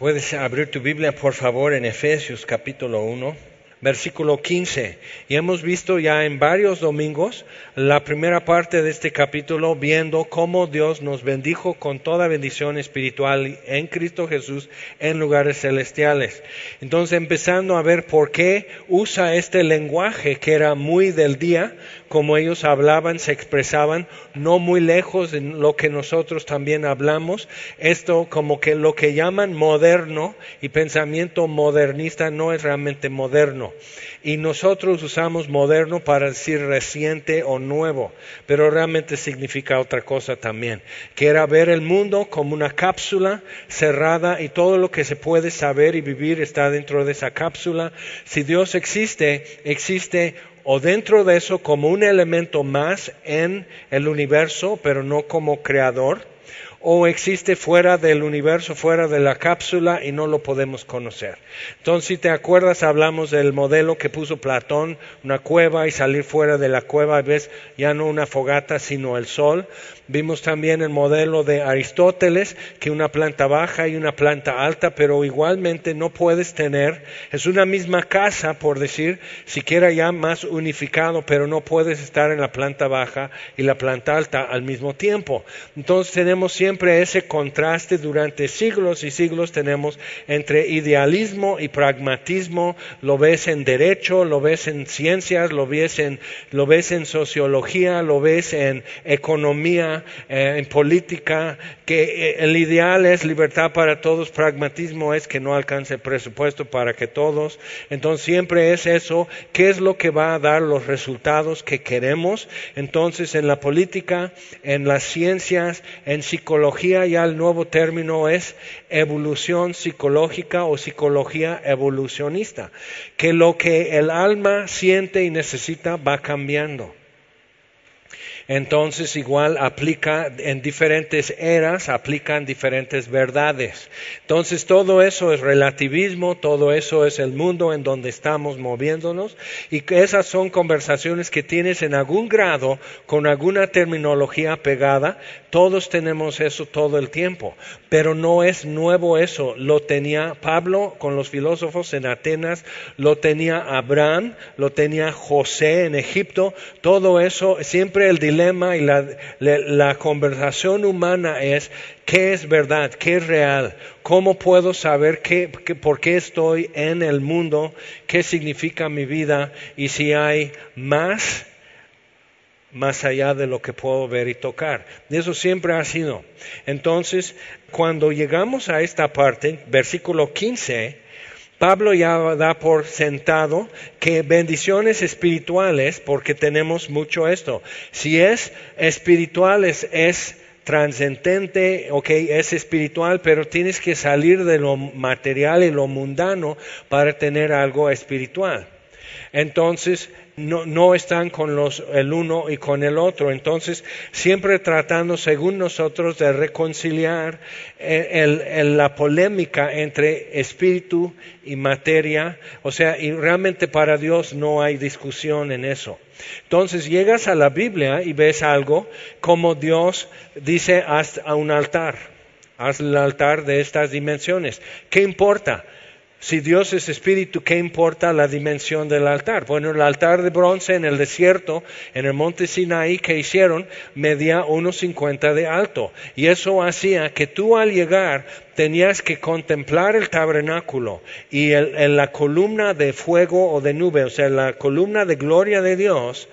Puedes abrir tu Biblia, por favor, en Efesios capítulo 1, versículo 15. Y hemos visto ya en varios domingos la primera parte de este capítulo viendo cómo Dios nos bendijo con toda bendición espiritual en Cristo Jesús en lugares celestiales. Entonces empezando a ver por qué usa este lenguaje que era muy del día, como ellos hablaban, se expresaban, no muy lejos de lo que nosotros también hablamos. Esto como que lo que llaman moderno y pensamiento modernista no es realmente moderno. Y nosotros usamos moderno para decir reciente o nuevo, pero realmente significa otra cosa también, que era ver el mundo como una cápsula cerrada y todo lo que se puede saber y vivir está dentro de esa cápsula. Si Dios existe, existe o dentro de eso como un elemento más en el universo, pero no como creador, o existe fuera del universo, fuera de la cápsula y no lo podemos conocer. Entonces, si te acuerdas, hablamos del modelo que puso Platón, una cueva y salir fuera de la cueva, ves ya no una fogata, sino el sol. Vimos también el modelo de Aristóteles, que una planta baja y una planta alta, pero igualmente no puedes tener, es una misma casa, por decir, siquiera ya más unificado, pero no puedes estar en la planta baja y la planta alta al mismo tiempo. Entonces tenemos siempre ese contraste durante siglos y siglos tenemos entre idealismo y pragmatismo, lo ves en derecho, lo ves en ciencias, lo ves en, lo ves en sociología, lo ves en economía, eh, en política, que eh, el ideal es libertad para todos, pragmatismo es que no alcance presupuesto para que todos. Entonces siempre es eso, ¿qué es lo que va a dar los resultados que queremos? Entonces en la política, en las ciencias, en psicología ya el nuevo término es evolución psicológica o psicología evolucionista, que lo que el alma siente y necesita va cambiando entonces igual aplica en diferentes eras, aplican diferentes verdades. Entonces todo eso es relativismo, todo eso es el mundo en donde estamos moviéndonos y esas son conversaciones que tienes en algún grado con alguna terminología pegada. Todos tenemos eso todo el tiempo, pero no es nuevo eso. Lo tenía Pablo con los filósofos en Atenas, lo tenía Abraham, lo tenía José en Egipto, todo eso, siempre el dilema y la, conversación humana es qué es verdad, qué es real, cómo puedo saber qué, por qué estoy en el mundo, qué significa mi vida y si hay más más allá de lo que puedo ver y tocar. Eso siempre ha sido. Entonces, cuando llegamos a esta parte, versículo 15, Pablo ya da por sentado que bendiciones espirituales, porque tenemos mucho esto, si es espiritual es, trascendente, ok, es espiritual, pero tienes que salir de lo material y lo mundano para tener algo espiritual. Entonces, no, están con los, el uno y con el otro. Entonces, siempre tratando, según nosotros, de reconciliar eh, la polémica entre espíritu y materia. O sea, y realmente para Dios no hay discusión en eso. Entonces llegas a la Biblia y ves algo como Dios dice haz a un altar, haz el altar de estas dimensiones. ¿Qué importa? Si Dios es espíritu, ¿qué importa la dimensión del altar? Bueno, el altar de bronce en el desierto, en el monte Sinaí que hicieron, medía unos 50 de alto. Y eso hacía que tú al llegar tenías que contemplar el tabernáculo y en la columna de fuego o de nube, o sea, la columna de gloria de Dios,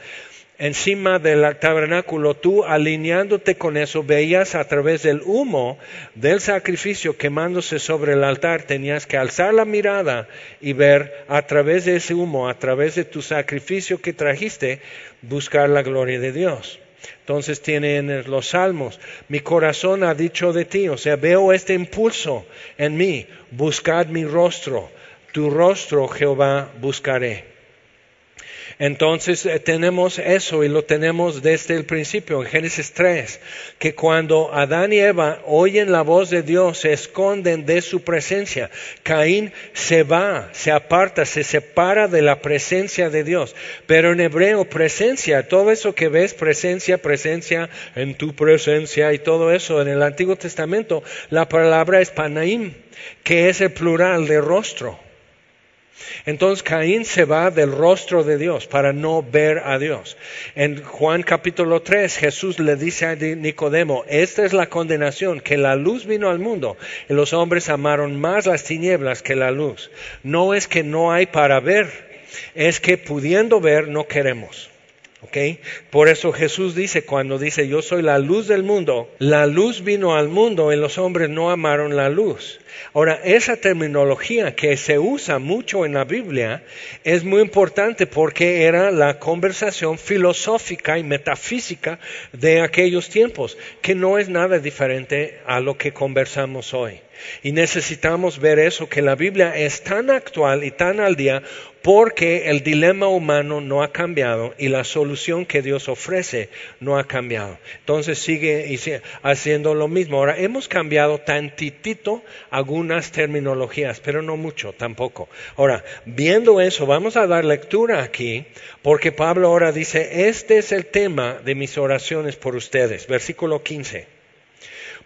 encima del tabernáculo, tú alineándote con eso, veías a través del humo del sacrificio quemándose sobre el altar, tenías que alzar la mirada y ver a través de ese humo, a través de tu sacrificio que trajiste, buscar la gloria de Dios. Entonces tienen los salmos, mi corazón ha dicho de ti, o sea, veo este impulso en mí, buscad mi rostro, tu rostro Jehová buscaré. Entonces eh, tenemos eso y lo tenemos desde el principio, en Génesis 3, que cuando Adán y Eva oyen la voz de Dios, se esconden de su presencia. Caín se va, se aparta, se separa de la presencia de Dios. Pero en hebreo, presencia, todo eso que ves, presencia, presencia, en tu presencia y todo eso, en el Antiguo Testamento, la palabra es panaim, que es el plural de rostro. Entonces Caín se va del rostro de Dios para no ver a Dios. En Juan capítulo 3 Jesús le dice a Nicodemo, esta es la condenación, que la luz vino al mundo y los hombres amaron más las tinieblas que la luz. No es que no hay para ver, es que pudiendo ver no queremos. Okay. Por eso Jesús dice cuando dice yo soy la luz del mundo, la luz vino al mundo y los hombres no amaron la luz. Ahora, esa terminología que se usa mucho en la Biblia es muy importante porque era la conversación filosófica y metafísica de aquellos tiempos, que no es nada diferente a lo que conversamos hoy. Y necesitamos ver eso, que la Biblia es tan actual y tan al día porque el dilema humano no ha cambiado y la solución que Dios ofrece no ha cambiado. Entonces sigue haciendo lo mismo. Ahora, hemos cambiado tantitito algunas terminologías, pero no mucho tampoco. Ahora, viendo eso, vamos a dar lectura aquí, porque Pablo ahora dice, este es el tema de mis oraciones por ustedes. Versículo 15.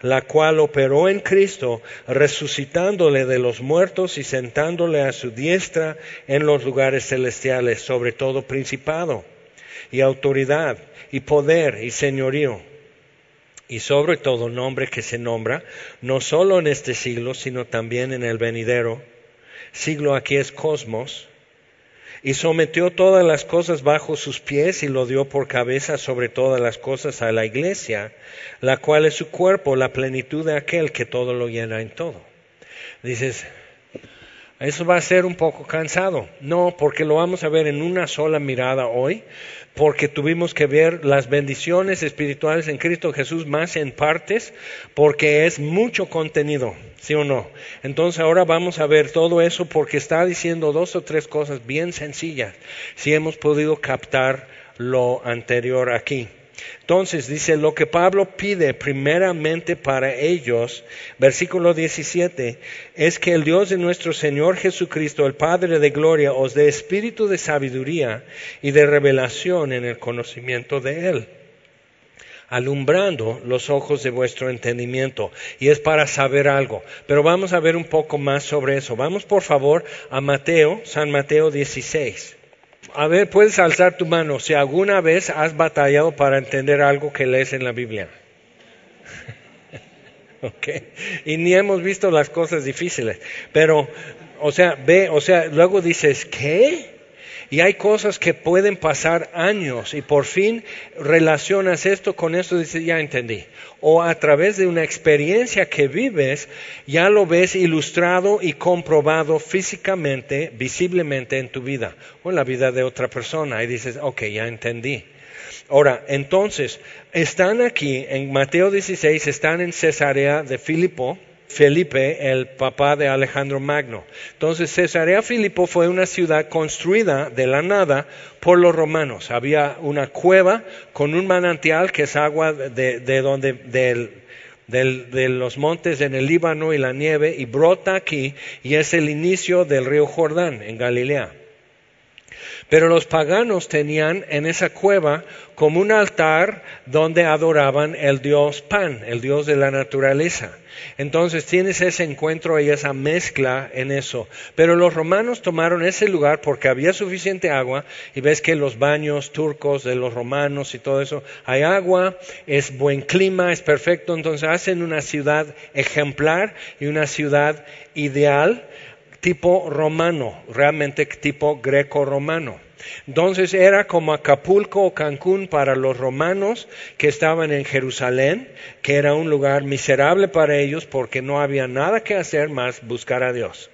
la cual operó en Cristo, resucitándole de los muertos y sentándole a su diestra en los lugares celestiales, sobre todo principado y autoridad y poder y señorío, y sobre todo nombre que se nombra, no solo en este siglo, sino también en el venidero. Siglo aquí es cosmos, y sometió todas las cosas bajo sus pies y lo dio por cabeza sobre todas las cosas a la iglesia, la cual es su cuerpo, la plenitud de aquel que todo lo llena en todo. Dices, eso va a ser un poco cansado. No, porque lo vamos a ver en una sola mirada hoy, porque tuvimos que ver las bendiciones espirituales en Cristo Jesús más en partes, porque es mucho contenido, ¿sí o no? Entonces ahora vamos a ver todo eso porque está diciendo dos o tres cosas bien sencillas, si hemos podido captar lo anterior aquí. Entonces dice, lo que Pablo pide primeramente para ellos, versículo 17, es que el Dios de nuestro Señor Jesucristo, el Padre de Gloria, os dé espíritu de sabiduría y de revelación en el conocimiento de Él alumbrando los ojos de vuestro entendimiento. Y es para saber algo. Pero vamos a ver un poco más sobre eso. Vamos por favor a Mateo, San Mateo 16. A ver, puedes alzar tu mano si alguna vez has batallado para entender algo que lees en la Biblia. okay. Y ni hemos visto las cosas difíciles. Pero, o sea, ve, o sea, luego dices, ¿qué? Y hay cosas que pueden pasar años y por fin relacionas esto con esto y dices, ya entendí. O a través de una experiencia que vives, ya lo ves ilustrado y comprobado físicamente, visiblemente en tu vida o en la vida de otra persona. Y dices, ok, ya entendí. Ahora, entonces, están aquí en Mateo 16, están en Cesarea de Filipo Felipe, el papá de Alejandro Magno. Entonces, Cesarea Filipo fue una ciudad construida de la nada por los romanos. Había una cueva con un manantial que es agua de, donde, de los montes en el Líbano y la nieve y brota aquí y es el inicio del río Jordán en Galilea. Pero los paganos tenían en esa cueva como un altar donde adoraban el dios Pan, el dios de la naturaleza. Entonces tienes ese encuentro y esa mezcla en eso. Pero los romanos tomaron ese lugar porque había suficiente agua y ves que los baños turcos de los romanos y todo eso, hay agua, es buen clima, es perfecto. Entonces hacen una ciudad ejemplar y una ciudad ideal tipo romano, realmente tipo greco-romano. Entonces era como Acapulco o Cancún para los romanos que estaban en Jerusalén, que era un lugar miserable para ellos porque no había nada que hacer más buscar a Dios.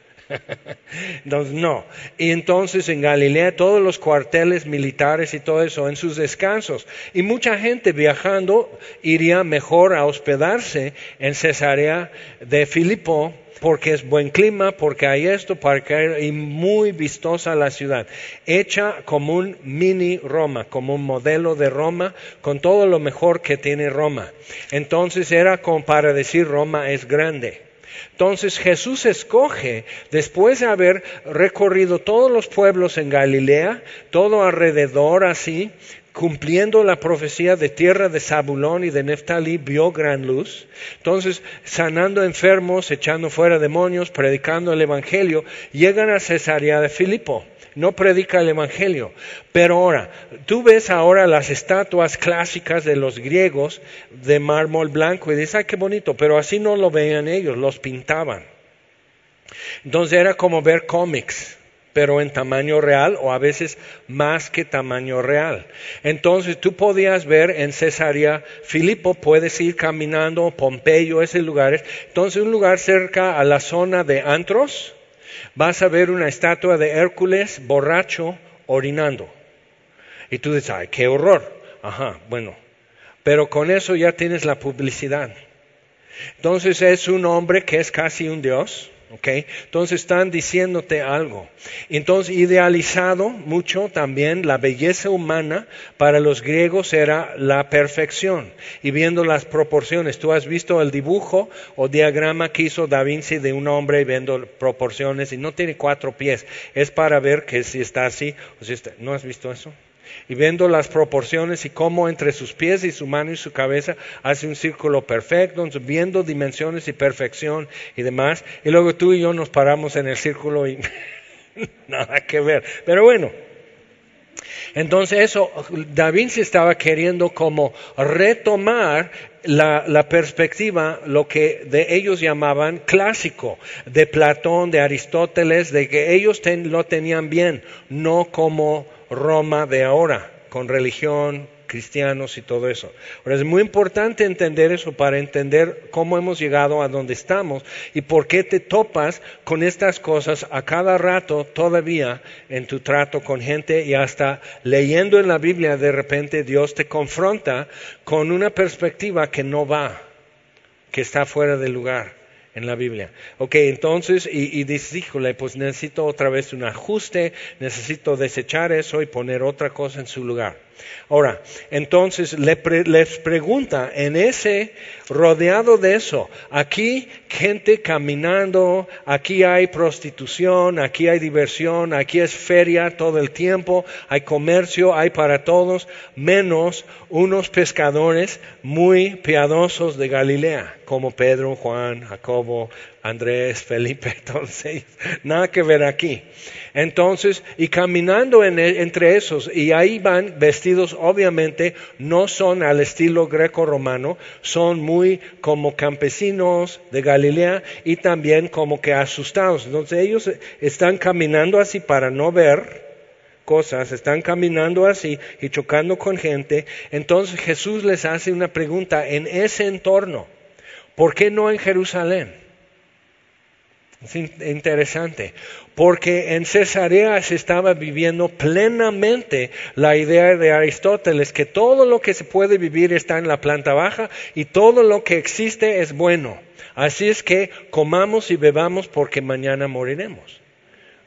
Entonces, no. Y entonces en Galilea todos los cuarteles militares y todo eso en sus descansos. Y mucha gente viajando iría mejor a hospedarse en Cesarea de Filipo porque es buen clima, porque hay esto, porque hay muy vistosa la ciudad, hecha como un mini Roma, como un modelo de Roma, con todo lo mejor que tiene Roma. Entonces era como para decir Roma es grande. Entonces Jesús escoge, después de haber recorrido todos los pueblos en Galilea, todo alrededor así, cumpliendo la profecía de tierra de Zabulón y de Neftalí, vio gran luz. Entonces, sanando enfermos, echando fuera demonios, predicando el Evangelio, llegan a Cesarea de Filipo. No predica el Evangelio. Pero ahora, tú ves ahora las estatuas clásicas de los griegos de mármol blanco y dices, ay, qué bonito, pero así no lo veían ellos, los pintaban. Entonces era como ver cómics pero en tamaño real o a veces más que tamaño real. Entonces tú podías ver en Cesarea Filipo, puedes ir caminando, Pompeyo, esos lugares. Entonces un lugar cerca a la zona de Antros, vas a ver una estatua de Hércules borracho orinando. Y tú dices, ay, qué horror. Ajá, bueno. Pero con eso ya tienes la publicidad. Entonces es un hombre que es casi un dios entonces están diciéndote algo. Entonces, idealizado mucho también la belleza humana para los griegos era la perfección. Y viendo las proporciones, tú has visto el dibujo o diagrama que hizo Da Vinci de un hombre viendo proporciones y no tiene cuatro pies. Es para ver que si está así o si está. ¿No has visto eso? Y viendo las proporciones y cómo entre sus pies y su mano y su cabeza hace un círculo perfecto, viendo dimensiones y perfección y demás. Y luego tú y yo nos paramos en el círculo y nada que ver. Pero bueno, entonces eso, Da Vinci estaba queriendo como retomar la, perspectiva, lo que de ellos llamaban clásico, de Platón, de Aristóteles, de que ellos lo tenían bien, no como Roma de ahora, con religión, cristianos y todo eso. Ahora es muy importante entender eso para entender cómo hemos llegado a donde estamos y por qué te topas con estas cosas a cada rato todavía en tu trato con gente y hasta leyendo en la Biblia de repente Dios te confronta con una perspectiva que no va, que está fuera de lugar en la Biblia. Ok, entonces, y, y híjole, pues necesito otra vez un ajuste, necesito desechar eso y poner otra cosa en su lugar. Ahora, entonces les pregunta, en ese, rodeado de eso, aquí gente caminando, aquí hay prostitución, aquí hay diversión, aquí es feria todo el tiempo, hay comercio, hay para todos, menos unos pescadores muy piadosos de Galilea, como Pedro, Juan, Jacobo, Andrés, Felipe, entonces, nada que ver aquí. Entonces, y caminando e, entre esos, y ahí van vestidos, obviamente, no son al estilo greco-romano, son muy como campesinos de Galilea y también como que asustados. Entonces, ellos están caminando así para no ver cosas, están caminando así y chocando con gente. Entonces, Jesús les hace una pregunta en ese entorno. ¿Por qué no en Jerusalén? Es interesante, porque en Cesarea se estaba viviendo plenamente la idea de Aristóteles que todo lo que se puede vivir está en la planta baja y todo lo que existe es bueno. Así es que comamos y bebamos porque mañana moriremos.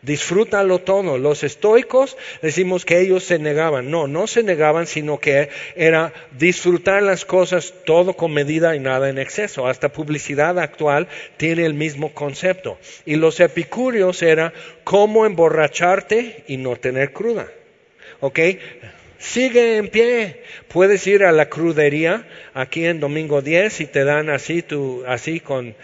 Disfrútalo todo. Los estoicos decimos que ellos se negaban. No, no se negaban, sino que era disfrutar las cosas todo con medida y nada en exceso. Hasta publicidad actual tiene el mismo concepto. Y los epicúreos era cómo emborracharte y no tener cruda. ¿Ok? Sigue en pie. Puedes ir a la crudería aquí en domingo 10 y te dan así, tu, así con,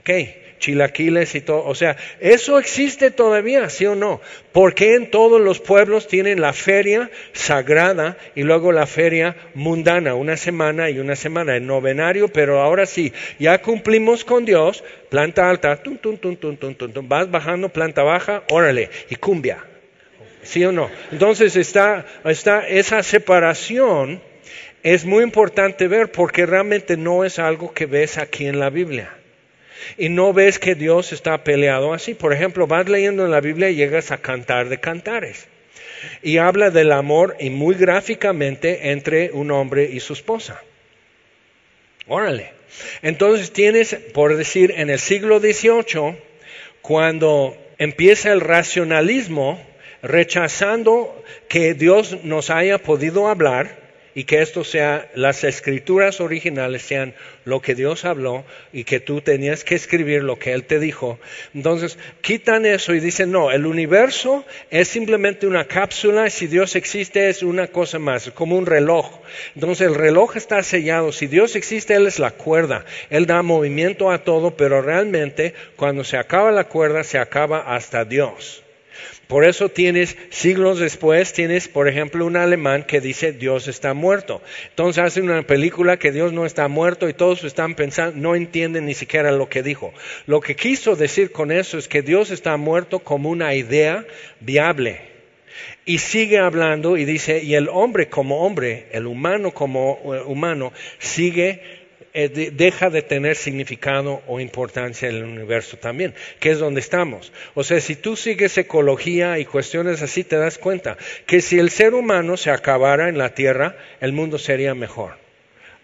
ok, chilaquiles y todo. O sea, eso existe todavía, ¿sí o no? Porque en todos los pueblos tienen la feria sagrada y luego la feria mundana, una semana y una semana, el novenario, pero ahora sí, ya cumplimos con Dios, planta alta, tum, tum, tum, tum, vas bajando, planta baja, órale, y cumbia. ¿Sí o no? Entonces está, está esa separación es muy importante ver porque realmente no es algo que ves aquí en la Biblia. Y no ves que Dios está peleado así. Por ejemplo, vas leyendo en la Biblia y llegas a cantar de cantares. Y habla del amor y muy gráficamente entre un hombre y su esposa. Órale. Entonces tienes, por decir, en el siglo XVIII, cuando empieza el racionalismo, rechazando que Dios nos haya podido hablar, y que esto sea, las escrituras originales sean lo que Dios habló y que tú tenías que escribir lo que Él te dijo. Entonces, quitan eso y dicen, no, el universo es simplemente una cápsula si Dios existe es una cosa más, como un reloj. Entonces, el reloj está sellado. Si Dios existe, Él es la cuerda. Él da movimiento a todo, pero realmente cuando se acaba la cuerda, se acaba hasta Dios. Por eso tienes, siglos después, tienes, por ejemplo, un alemán que dice Dios está muerto. Entonces hacen una película que Dios no está muerto y todos están pensando, no entienden ni siquiera lo que dijo. Lo que quiso decir con eso es que Dios está muerto como una idea viable. Y sigue hablando y dice, y el hombre como hombre, el humano como eh, humano, sigue deja de tener significado o importancia en el universo también, que es donde estamos. O sea, si tú sigues ecología y cuestiones así, te das cuenta que si el ser humano se acabara en la Tierra, el mundo sería mejor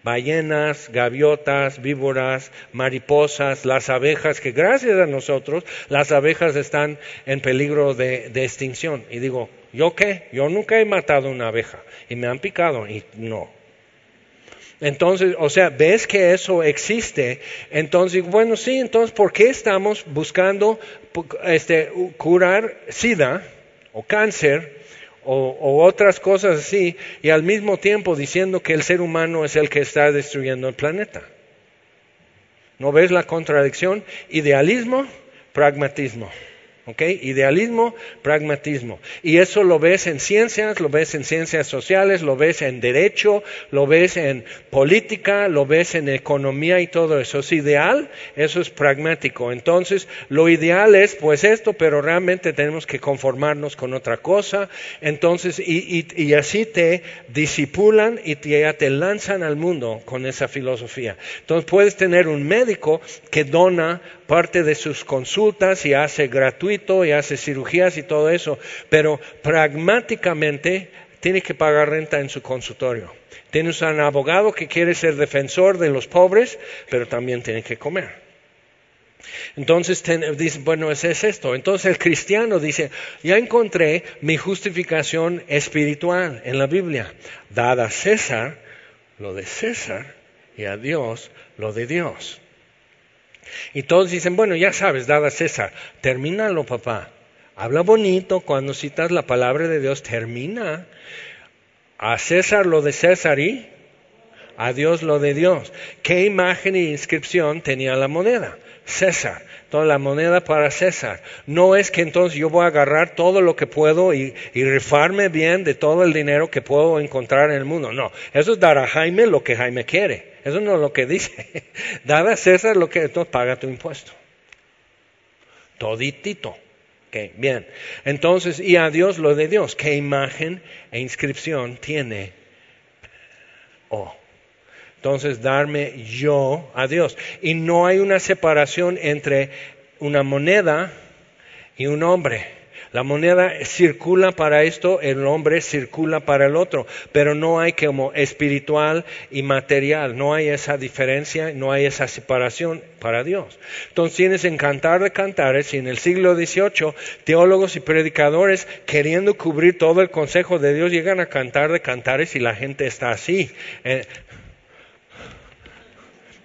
ballenas, gaviotas, víboras, mariposas, las abejas, que gracias a nosotros las abejas están en peligro de, de, extinción. Y digo, ¿yo qué? Yo nunca he matado una abeja y me han picado y no, entonces, o sea, ves que eso existe. Entonces, bueno, sí, entonces, ¿por qué estamos buscando este, curar SIDA o cáncer o, o, otras cosas así y al mismo tiempo diciendo que el ser humano es el que está destruyendo el planeta? ¿No ves la contradicción? Idealismo, pragmatismo. ¿Ok? Idealismo, pragmatismo. Y eso lo ves en ciencias, lo ves en ciencias sociales, lo ves en derecho, lo ves en política, lo ves en economía y todo eso. Es ideal, eso es pragmático. Entonces, lo ideal es pues esto, pero realmente tenemos que conformarnos con otra cosa. Entonces, y, y, así te disipulan y te, ya te lanzan al mundo con esa filosofía. Entonces, puedes tener un médico que dona parte de sus consultas y hace gratuito y hace cirugías y todo eso, pero pragmáticamente tiene que pagar renta en su consultorio. Tienes un abogado que quiere ser defensor de los pobres, pero también tiene que comer. Entonces dice, bueno, es esto. Entonces el cristiano dice, ya encontré mi justificación espiritual en la Biblia. Dada a César lo de César y a Dios lo de Dios. Y todos dicen, bueno, ya sabes, dada César, termínalo, papá. Habla bonito cuando citas la palabra de Dios, termina. A César lo de César y a Dios lo de Dios. ¿Qué imagen e inscripción tenía la moneda? César. Toda la moneda para César. No es que entonces yo voy a agarrar todo lo que puedo y, y, rifarme bien de todo el dinero que puedo encontrar en el mundo. No, eso es dar a Jaime lo que Jaime quiere. Eso no es lo que dice. Dar a César lo que entonces paga tu impuesto. Toditito. Bien. Entonces, y a Dios lo de Dios. ¿Qué imagen e inscripción tiene? Oh. Entonces, darme yo a Dios. Y no hay una separación entre una moneda y un hombre. La moneda circula para esto, el hombre circula para el otro, pero no hay como espiritual y material, no hay esa diferencia, no hay esa separación para Dios. Entonces tienes en Cantar de Cantares y en el siglo XVIII teólogos y predicadores queriendo cubrir todo el consejo de Dios llegan a Cantar de Cantares y la gente está así. Eh,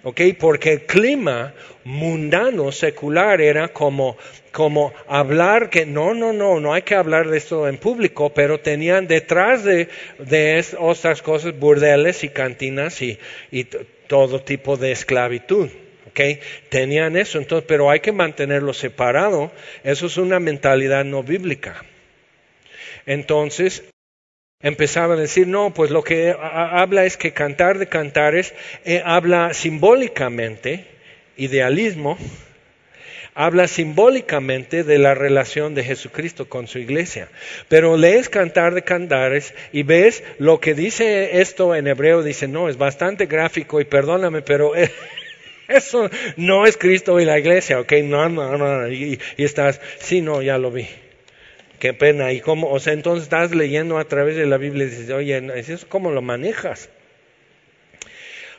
¿ok? Porque el clima mundano, secular, era como, como hablar que no, no, no, no hay que hablar de esto en público, pero tenían detrás de, de estas cosas burdeles y cantinas y, todo tipo de esclavitud. Tenían eso, entonces, pero hay que mantenerlo separado. Eso es una mentalidad no bíblica. Entonces, empezaban a decir, no, pues lo que habla es que cantar de cantares eh, habla simbólicamente, idealismo, habla simbólicamente de la relación de Jesucristo con su iglesia. Pero lees cantar de cantares y ves lo que dice esto en hebreo, dice, no, es bastante gráfico y perdóname, pero... Eso no es Cristo y la iglesia, ok, no, no, no, y, y estás, sí, no, ya lo vi. Qué pena. ¿Y cómo? O sea, entonces estás leyendo a través de la Biblia y dices, oye, ¿cómo lo manejas?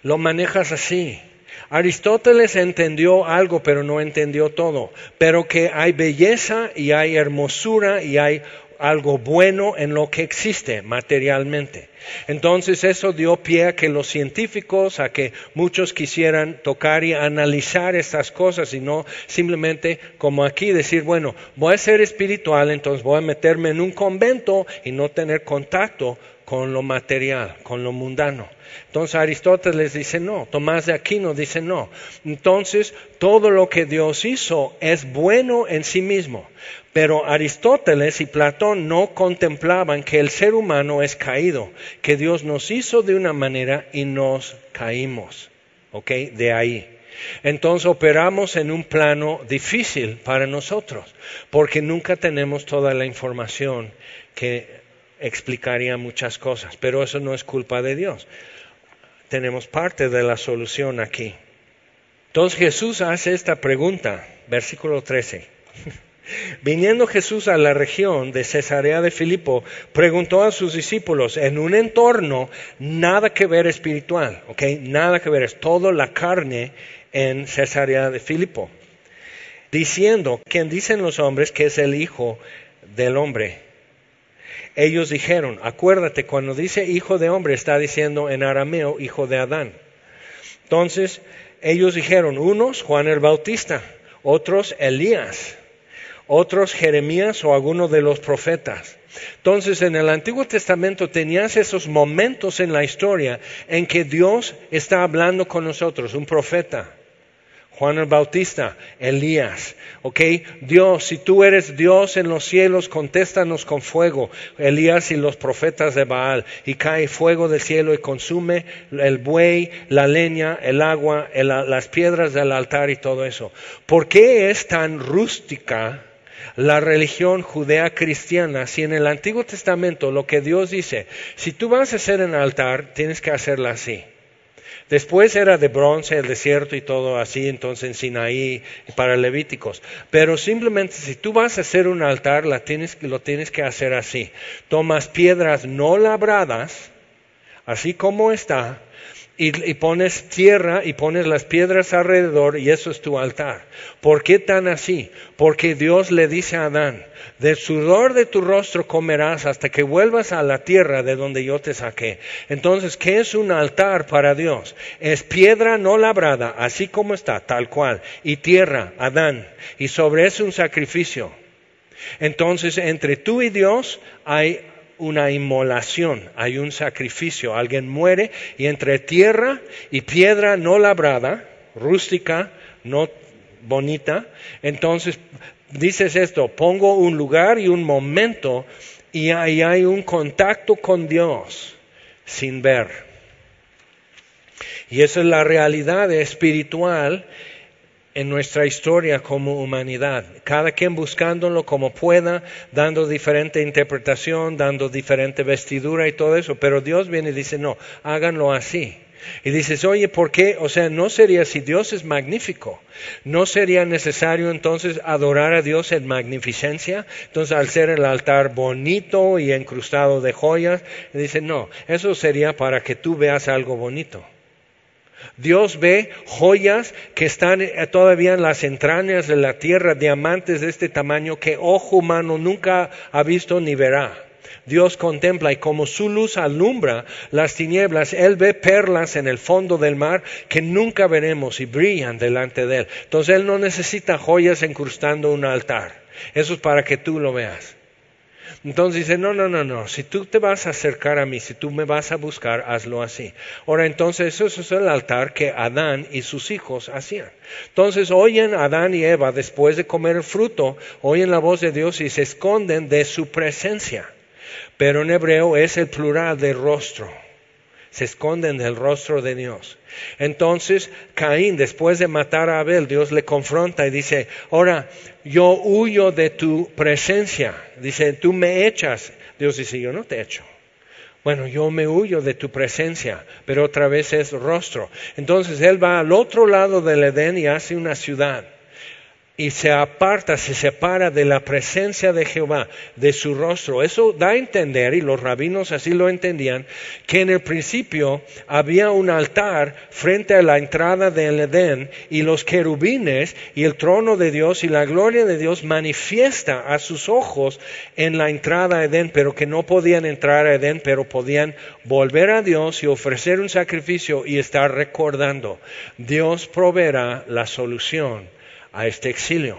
Lo manejas así. Aristóteles entendió algo, pero no entendió todo. Pero que hay belleza y hay hermosura y hay algo bueno en lo que existe materialmente. Entonces eso dio pie a que los científicos, a que muchos quisieran tocar y analizar estas cosas y no simplemente como aquí decir, bueno, voy a ser espiritual, entonces voy a meterme en un convento y no tener contacto con lo material, con lo mundano. Entonces Aristóteles dice no, Tomás de Aquino dice no. Entonces todo lo que Dios hizo es bueno en sí mismo. Pero Aristóteles y Platón no contemplaban que el ser humano es caído, que Dios nos hizo de una manera y nos caímos. ¿Ok? De ahí. Entonces operamos en un plano difícil para nosotros, porque nunca tenemos toda la información que explicaría muchas cosas, pero eso no es culpa de Dios. Tenemos parte de la solución aquí. Entonces Jesús hace esta pregunta, versículo 13. Viniendo Jesús a la región de Cesarea de Filipo, preguntó a sus discípulos en un entorno nada que ver espiritual, ¿ok? Nada que ver, es todo la carne en Cesarea de Filipo, diciendo, ¿quién dicen los hombres que es el Hijo del Hombre? Ellos dijeron, acuérdate, cuando dice hijo de hombre está diciendo en arameo hijo de Adán. Entonces, ellos dijeron, unos Juan el Bautista, otros Elías, otros Jeremías o alguno de los profetas. Entonces, en el Antiguo Testamento tenías esos momentos en la historia en que Dios está hablando con nosotros, un profeta. Juan el Bautista, Elías, ¿ok? Dios, si tú eres Dios en los cielos, contéstanos con fuego. Elías y los profetas de Baal, y cae fuego del cielo y consume el buey, la leña, el agua, las piedras del altar y todo eso. ¿Por qué es tan rústica? la religión judea cristiana si en el Antiguo Testamento lo que Dios dice, si tú vas a hacer un altar, tienes que hacerlo así. Después era de bronce el desierto y todo así, entonces en Sinaí para Levíticos. Pero simplemente si tú vas a hacer un altar, lo tienes que hacer así. Tomas piedras no labradas, así como está, y, pones tierra y pones las piedras alrededor y eso es tu altar. ¿Por qué tan así? Porque Dios le dice a Adán, del sudor de tu rostro comerás hasta que vuelvas a la tierra de donde yo te saqué. Entonces, ¿qué es un altar para Dios? Es piedra no labrada, así como está, tal cual, y tierra, Adán, y sobre eso un sacrificio. Entonces, entre tú y Dios hay una inmolación, hay un sacrificio, alguien muere y entre tierra y piedra no labrada, rústica, no bonita, entonces dices esto, pongo un lugar y un momento y ahí hay un contacto con Dios sin ver. Y esa es la realidad espiritual en nuestra historia como humanidad, cada quien buscándolo como pueda, dando diferente interpretación, dando diferente vestidura y todo eso, pero Dios viene y dice, no, háganlo así. Y dices, oye, ¿por qué? O sea, no sería, si Dios es magnífico, ¿no sería necesario entonces adorar a Dios en magnificencia? Entonces, al ser el altar bonito y incrustado de joyas, dice, no, eso sería para que tú veas algo bonito. Dios ve joyas que están eh, todavía en las entrañas de la tierra, diamantes de este tamaño que ojo humano nunca ha visto ni verá. Dios contempla y como su luz alumbra las tinieblas, Él ve perlas en el fondo del mar que nunca veremos y brillan delante de Él. Entonces Él no necesita joyas incrustando un altar. Eso es para que tú lo veas. Entonces dice, no, no, no, no, si tú te vas a acercar a mí, si tú me vas a buscar, hazlo así. Ahora entonces eso es el altar que Adán y sus hijos hacían. Entonces oyen Adán y Eva después de comer el fruto, oyen la voz de Dios y se esconden de su presencia. Pero en hebreo es el plural de rostro se esconden del rostro de Dios. Entonces Caín, después de matar a Abel, Dios le confronta y dice, ahora yo huyo de tu presencia. Dice, tú me echas. Dios dice, yo no te echo. Bueno, yo me huyo de tu presencia, pero otra vez es rostro. Entonces él va al otro lado del Edén y hace una ciudad y se aparta, se separa de la presencia de Jehová, de su rostro. Eso da a entender, y los rabinos así lo entendían, que en el principio había un altar frente a la entrada del Edén y los querubines y el trono de Dios y la gloria de Dios manifiesta a sus ojos en la entrada a Edén, pero que no podían entrar a Edén, pero podían volver a Dios y ofrecer un sacrificio y estar recordando. Dios proveerá la solución a este exilio.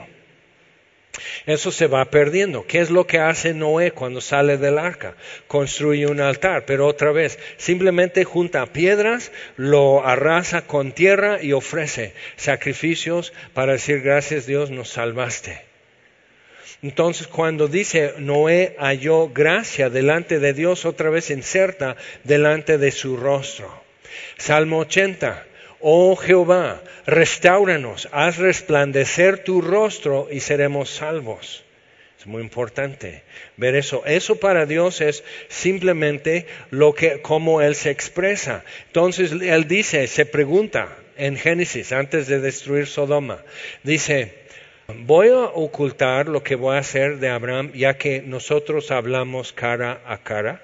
Eso se va perdiendo. ¿Qué es lo que hace Noé cuando sale del arca? Construye un altar, pero otra vez, simplemente junta piedras, lo arrasa con tierra y ofrece sacrificios para decir gracias Dios, nos salvaste. Entonces cuando dice Noé halló gracia delante de Dios, otra vez inserta delante de su rostro. Salmo 80. Oh Jehová, restauranos, haz resplandecer tu rostro y seremos salvos. Es muy importante ver eso. Eso para Dios es simplemente lo que, como Él se expresa. Entonces Él dice, se pregunta en Génesis, antes de destruir Sodoma, dice, voy a ocultar lo que voy a hacer de Abraham, ya que nosotros hablamos cara a cara.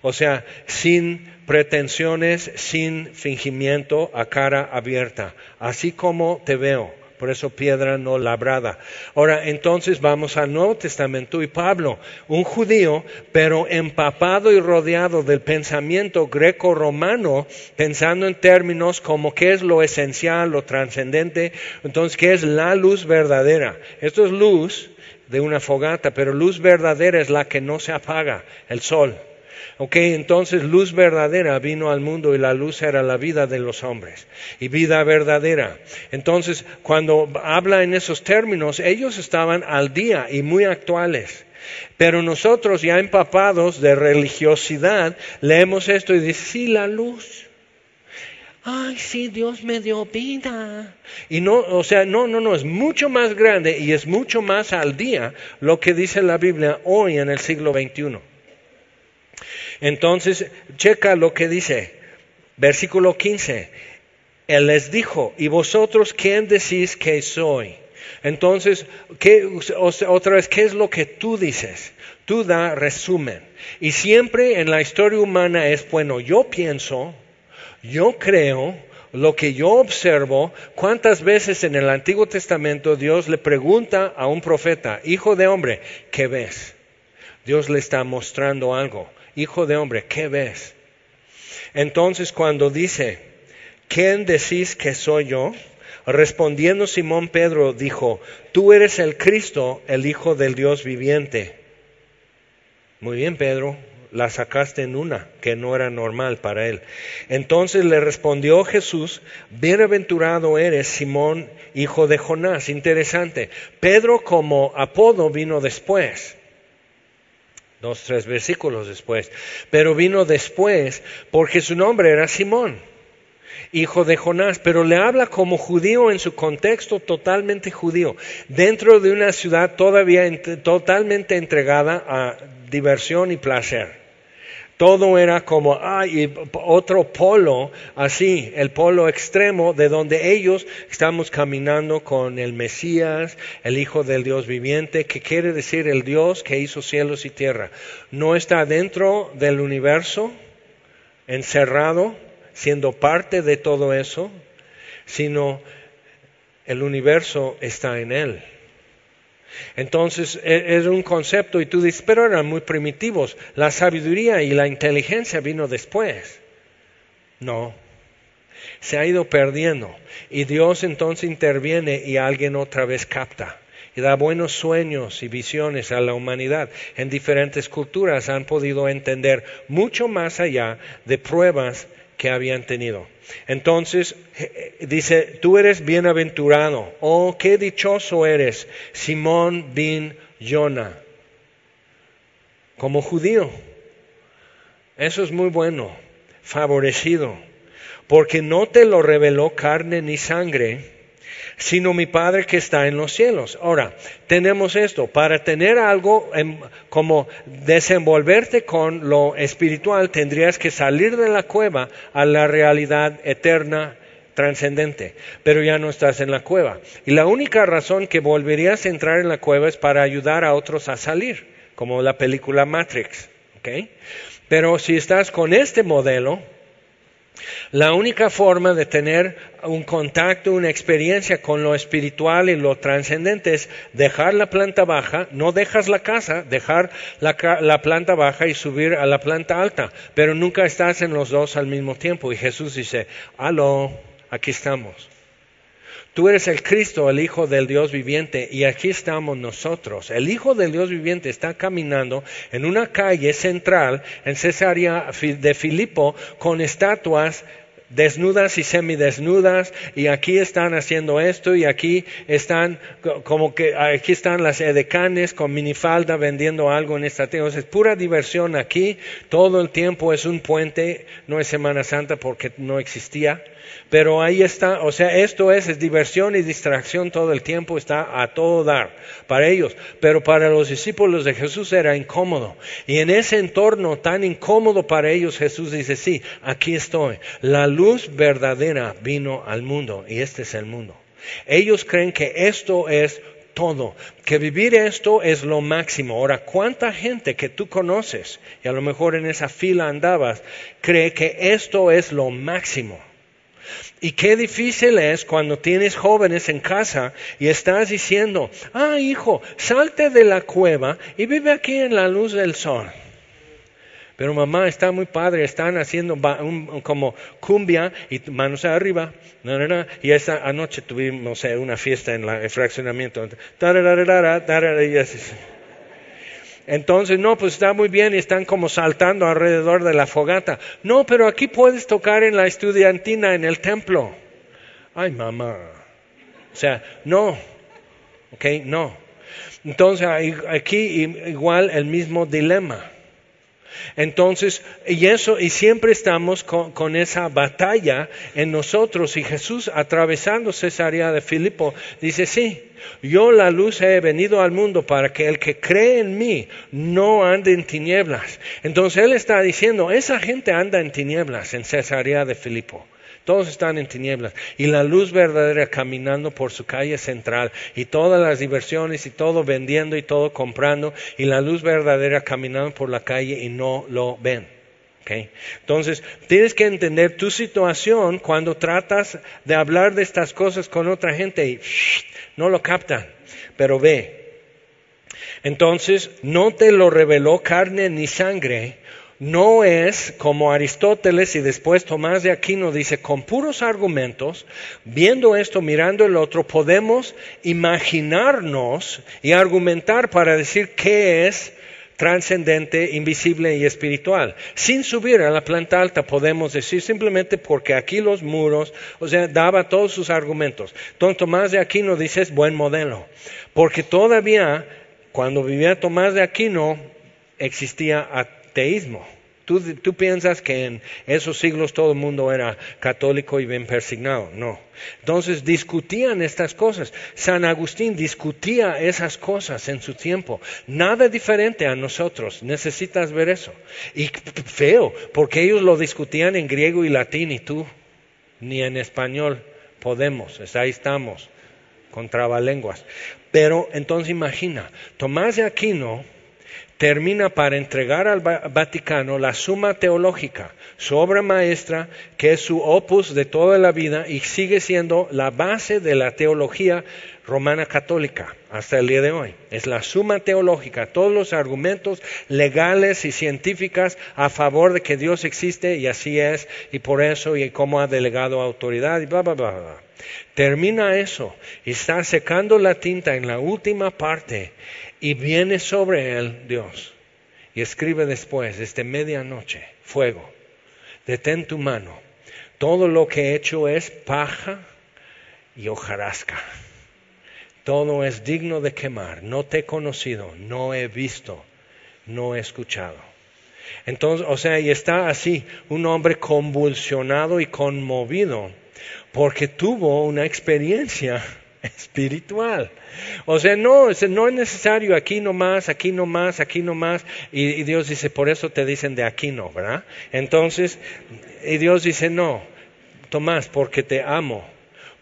O sea, sin pretensiones, sin fingimiento, a cara abierta, así como te veo. Por eso piedra no labrada. Ahora, entonces vamos al Nuevo Testamento y Pablo, un judío, pero empapado y rodeado del pensamiento greco-romano, pensando en términos como qué es lo esencial, lo trascendente, entonces qué es la luz verdadera. Esto es luz de una fogata, pero luz verdadera es la que no se apaga, el sol. Ok, entonces luz verdadera vino al mundo y la luz era la vida de los hombres y vida verdadera. Entonces, cuando habla en esos términos, ellos estaban al día y muy actuales. Pero nosotros ya empapados de religiosidad, leemos esto y dice, sí, la luz. Ay, sí, Dios me dio vida. Y no, o sea, no, no, no, es mucho más grande y es mucho más al día lo que dice la Biblia hoy en el siglo XXI. Entonces, checa lo que dice, versículo 15. Él les dijo, ¿y vosotros quién decís que soy? Entonces, ¿qué, otra vez, ¿qué es lo que tú dices? Tú da resumen. Y siempre en la historia humana es, bueno, yo pienso, yo creo, lo que yo observo, cuántas veces en el Antiguo Testamento Dios le pregunta a un profeta, hijo de hombre, ¿qué ves? Dios le está mostrando algo. Hijo de hombre, ¿qué ves? Entonces cuando dice, ¿quién decís que soy yo? Respondiendo Simón Pedro dijo, tú eres el Cristo, el Hijo del Dios viviente. Muy bien, Pedro, la sacaste en una que no era normal para él. Entonces le respondió Jesús, bienaventurado eres Simón, hijo de Jonás. Interesante. Pedro como apodo vino después dos, tres versículos después. Pero vino después porque su nombre era Simón, hijo de Jonás, pero le habla como judío en su contexto totalmente judío, dentro de una ciudad todavía totalmente entregada a diversión y placer. Todo era como, ay, otro polo, así, el polo extremo de donde ellos estamos caminando con el Mesías, el Hijo del Dios viviente, que quiere decir el Dios que hizo cielos y tierra. No está dentro del universo, encerrado, siendo parte de todo eso, sino el universo está en Él. Entonces e, es un concepto y tú dices, pero eran muy primitivos. La sabiduría y la inteligencia vino después. No, se ha ido perdiendo. Y Dios entonces interviene y alguien otra vez capta. Y da buenos sueños y visiones a la humanidad. En diferentes culturas han podido entender mucho más allá de pruebas que habían tenido. Entonces dice, tú eres bienaventurado, oh, qué dichoso eres, Simón bin Jonah, como judío. Eso es muy bueno, favorecido, porque no te lo reveló carne ni sangre, sino mi Padre que está en los cielos. Ahora, tenemos esto, para tener algo como desenvolverte con lo espiritual, tendrías que salir de la cueva a la realidad eterna trascendente, pero ya no estás en la cueva. Y la única razón que volverías a entrar en la cueva es para ayudar a otros a salir, como la película Matrix. Pero si estás con este modelo, la única forma de tener un contacto, una experiencia con lo espiritual y lo trascendente es dejar la planta baja, no dejas la casa, dejar la, planta baja y subir a la planta alta, pero nunca estás en los dos al mismo tiempo. Y Jesús dice, aló, aquí estamos. Tú eres el Cristo, el Hijo del Dios viviente, y aquí estamos nosotros. El Hijo del Dios viviente está caminando en una calle central en Cesarea de Filipo con estatuas desnudas y semidesnudas y aquí están haciendo esto y aquí están como que aquí están las edecanes con minifalda vendiendo algo en esta tierra. Es pura diversión aquí, todo el tiempo es un puente, no es Semana Santa porque no existía. Pero ahí está, o sea, esto es, diversión y distracción todo el tiempo, está a todo dar para ellos. Pero para los discípulos de Jesús era incómodo. Y en ese entorno tan incómodo para ellos, Jesús dice, sí, aquí estoy. La luz verdadera vino al mundo y este es el mundo. Ellos creen que esto es todo, que vivir esto es lo máximo. Ahora, ¿cuánta gente que tú conoces, y a lo mejor en esa fila andabas, cree que esto es lo máximo? Y qué difícil es cuando tienes jóvenes en casa y estás diciendo, ah, hijo, salte de la cueva y vive aquí en la luz del sol. Pero mamá está muy padre, están haciendo como cumbia y manos arriba. y esa anoche tuvimos una fiesta en el fraccionamiento. Entonces, no, pues está muy bien y están como saltando alrededor de la fogata. No, pero aquí puedes tocar en la estudiantina, en el templo. Ay, mamá. O sea, no. ¿Ok? No. Entonces, aquí igual el mismo dilema. Entonces, y eso, y siempre estamos con, esa batalla en nosotros. Y Jesús, atravesando Cesarea de Filipo, dice, sí, yo la luz he venido al mundo para que el que cree en mí no ande en tinieblas. Entonces Él está diciendo, esa gente anda en tinieblas en Cesarea de Filipo. Todos están en tinieblas. Y la luz verdadera caminando por su calle central. Y todas las diversiones y todo vendiendo y todo comprando. Y la luz verdadera caminando por la calle y no lo ven. Entonces, tienes que entender tu situación cuando tratas de hablar de estas cosas con otra gente y no lo captan, pero ve. Entonces, no te lo reveló carne ni sangre, no es como Aristóteles y después Tomás de Aquino dice, con puros argumentos, viendo esto, mirando el otro, podemos imaginarnos y argumentar para decir qué es trascendente, invisible y espiritual. Sin subir a la planta alta podemos decir simplemente porque aquí los muros, o sea, daba todos sus argumentos. Entonces Tomás de Aquino dice es buen modelo, porque todavía cuando vivía Tomás de Aquino existía ateísmo. ¿Tú, tú piensas que en esos siglos todo el mundo era católico y bien persignado. No. Entonces discutían estas cosas. San Agustín discutía esas cosas en su tiempo. Nada diferente a nosotros. Necesitas ver eso. Y feo, porque ellos lo discutían en griego y latín y tú ni en español podemos. Ahí estamos con trabalenguas. Pero entonces imagina, Tomás de Aquino termina para entregar al Vaticano la suma teológica, su obra maestra, que es su opus de toda la vida y sigue siendo la base de la teología romana católica hasta el día de hoy. Es la suma teológica, todos los argumentos legales y científicos a favor de que Dios existe y así es, y por eso, y cómo ha delegado autoridad, y bla, bla, bla, bla. Termina eso y está secando la tinta en la última parte y viene sobre él Dios y escribe después, desde medianoche, fuego, detén tu mano, todo lo que he hecho es paja y hojarasca. Todo es digno de quemar. No te he conocido, no he visto, no he escuchado. Entonces, o sea, y está así, un hombre convulsionado y conmovido, porque tuvo una experiencia espiritual. O sea, no, no es necesario aquí nomás, aquí nomás, aquí nomás. Y, y Dios dice, por eso te dicen de aquí no, ¿verdad? Entonces, y Dios dice, no, Tomás, porque te amo,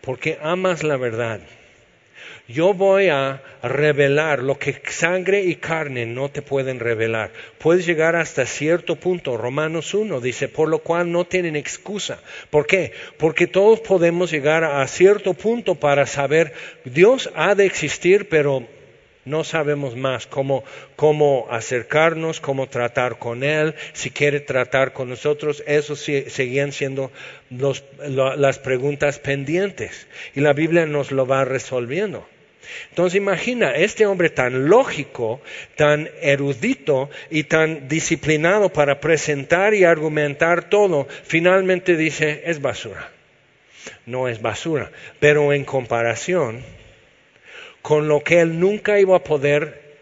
porque amas la verdad yo voy a revelar lo que sangre y carne no te pueden revelar. Puedes llegar hasta cierto punto. Romanos 1 dice, por lo cual no tienen excusa. ¿Por qué? Porque todos podemos llegar a cierto punto para saber, Dios ha de existir, pero no sabemos más cómo, cómo, acercarnos, cómo tratar con Él, si quiere tratar con nosotros. Eso seguían siendo las preguntas pendientes. Y la Biblia nos lo va resolviendo. Entonces imagina, este hombre tan lógico, tan erudito y tan disciplinado para presentar y argumentar todo, finalmente dice, es basura. No es basura, pero en comparación con lo que él nunca iba a poder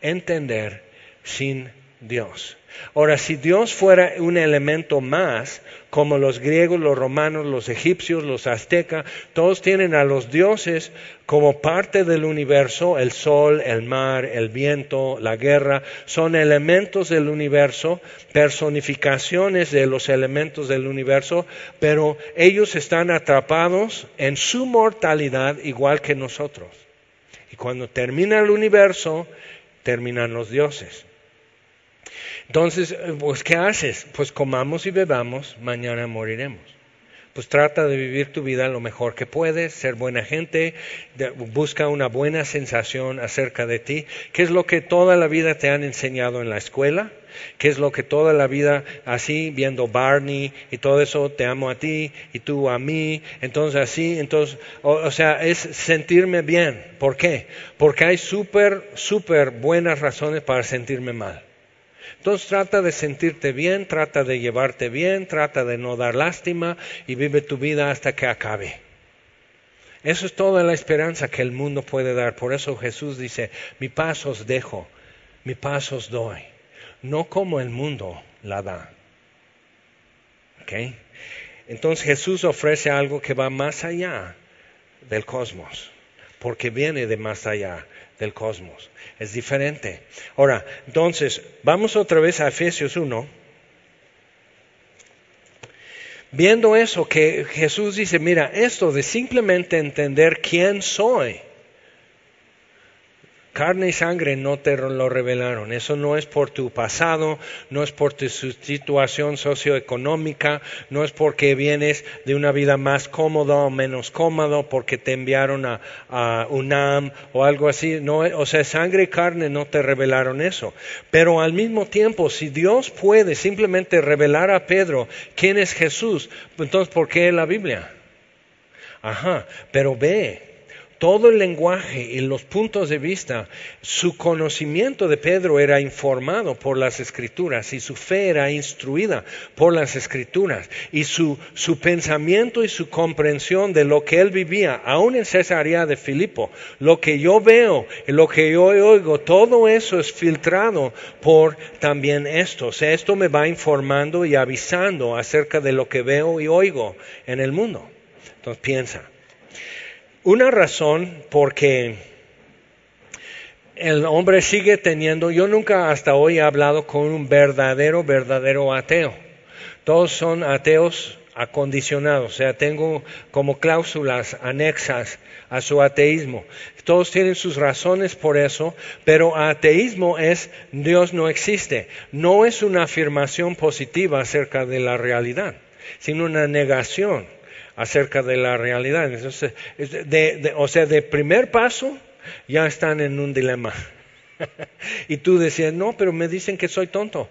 entender sin Dios. Ahora, si Dios fuera un elemento más, como los griegos, los romanos, los egipcios, los aztecas, todos tienen a los dioses como parte del universo, el sol, el mar, el viento, la guerra, son elementos del universo, personificaciones de los elementos del universo, pero ellos están atrapados en su mortalidad igual que nosotros. Y cuando termina el universo, terminan los dioses. Entonces, eh, pues, ¿qué haces? Pues comamos y bebamos, mañana moriremos. Pues trata de vivir tu vida lo mejor que puedes, ser buena gente, busca una buena sensación acerca de ti. ¿Qué es lo que toda la vida te han enseñado en la escuela? ¿Qué es lo que toda la vida así, viendo Barney y todo eso, te amo a ti y tú a mí? Entonces así, entonces, o, sea, es sentirme bien. ¿Por qué? Porque hay súper, súper buenas razones para sentirme mal. Entonces trata de sentirte bien, trata de llevarte bien, trata de no dar lástima y vive tu vida hasta que acabe. Eso es toda la esperanza que el mundo puede dar. Por eso Jesús dice, mi paz os dejo, mi paz os doy. No como el mundo la da. Entonces Jesús ofrece algo que va más allá del cosmos, porque viene de más allá del cosmos. Es diferente. Ahora, entonces, vamos otra vez a Efesios 1. Viendo eso, que Jesús dice, mira, esto de simplemente entender quién soy, Carne y sangre no te lo revelaron. Eso no es por tu pasado, no es por tu situación socioeconómica, no es porque vienes de una vida más cómoda o menos cómoda, porque te enviaron a, UNAM o algo así. No, o sea, sangre y carne no te revelaron eso. Pero al mismo tiempo, si Dios puede simplemente revelar a Pedro quién es Jesús, entonces ¿por qué la Biblia? Ajá, pero ve, todo el lenguaje y los puntos de vista, su conocimiento de Pedro era informado por las escrituras y su fe era instruida por las escrituras y su, su pensamiento y su comprensión de lo que él vivía, aún en Cesarea de Filipo, lo que yo veo, lo que yo oigo, todo eso es filtrado por también esto. O sea, esto me va informando y avisando acerca de lo que veo y oigo en el mundo. Entonces piensa. Una razón porque el hombre sigue teniendo, yo nunca hasta hoy he hablado con un verdadero, verdadero ateo. Todos son ateos acondicionados, o sea, tengo como cláusulas anexas a su ateísmo. Todos tienen sus razones por eso, pero ateísmo es Dios no existe. No es una afirmación positiva acerca de la realidad, sino una negación acerca de la realidad. Entonces, o sea, de primer paso ya están en un dilema. y tú decías, no, pero me dicen que soy tonto.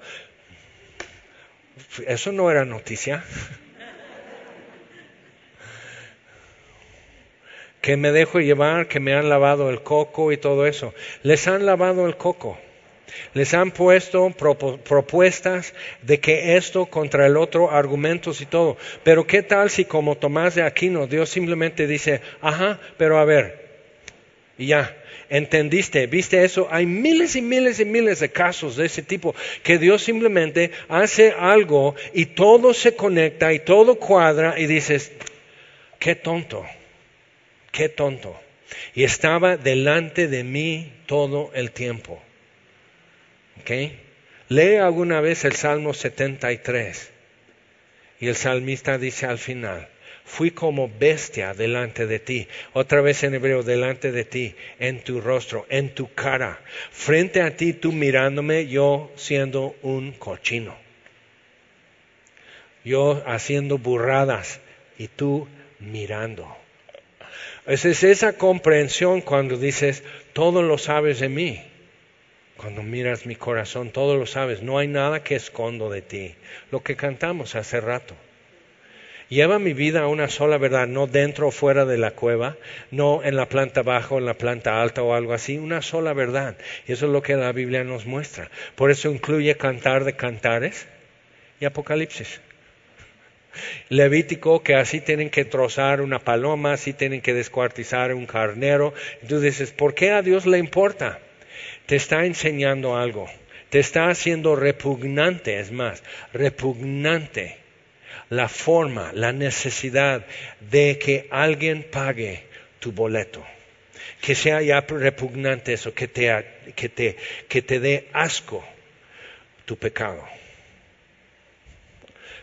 Eso no era noticia. que me dejo llevar, que me han lavado el coco y todo eso. Les han lavado el coco. Les han puesto propuestas de que esto contra el otro, argumentos y todo. Pero ¿qué tal si como Tomás de Aquino Dios simplemente dice, ajá, pero a ver, y ya, entendiste, viste eso? Hay miles y miles y miles de casos de ese tipo, que Dios simplemente hace algo y todo se conecta y todo cuadra y dices, qué tonto, qué tonto. Y estaba delante de mí todo el tiempo. Lee alguna vez el Salmo 73 y el salmista dice al final, fui como bestia delante de ti, otra vez en hebreo, delante de ti, en tu rostro, en tu cara, frente a ti tú mirándome, yo siendo un cochino, yo haciendo burradas y tú mirando. Es esa comprensión cuando dices, todo lo sabes de mí. Cuando miras mi corazón, todo lo sabes, no hay nada que escondo de ti. Lo que cantamos hace rato. Lleva mi vida a una sola verdad, no dentro o fuera de la cueva, no en la planta baja o en la planta alta o algo así, una sola verdad. Y eso es lo que la Biblia nos muestra. Por eso incluye cantar de cantares y Apocalipsis. Levítico, que así tienen que trozar una paloma, así tienen que descuartizar un carnero. Tú dices, ¿por qué a Dios le importa? Te está enseñando algo, te está haciendo repugnante, es más, repugnante la forma, la necesidad de que alguien pague tu boleto. Que sea ya repugnante eso, que te, que te, que te dé asco tu pecado.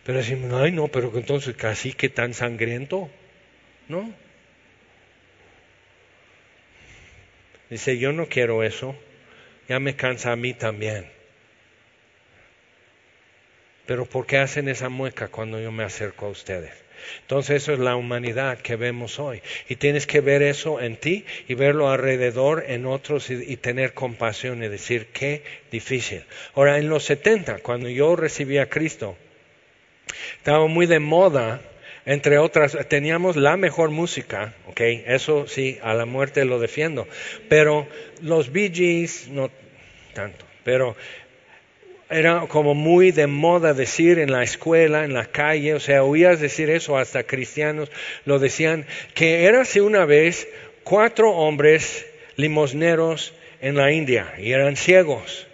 Pero decimos, ay no, pero entonces casi que tan sangriento, ¿no? Dice, yo no quiero eso ya me cansa a mí también. Pero ¿por qué hacen esa mueca cuando yo me acerco a ustedes? Entonces eso es la humanidad que vemos hoy. Y tienes que ver eso en ti y verlo alrededor en otros y, tener compasión y decir qué difícil. Ahora, en los 70, cuando yo recibí a Cristo, estaba muy de moda entre otras, teníamos la mejor música, ¿ok? Eso sí, a la muerte lo defiendo. Pero los Bee Gees, no tanto. Pero era como muy de moda decir en la escuela, en la calle, o sea, oías decir eso, hasta cristianos lo decían, que érase una vez cuatro hombres limosneros en la India y eran ciegos.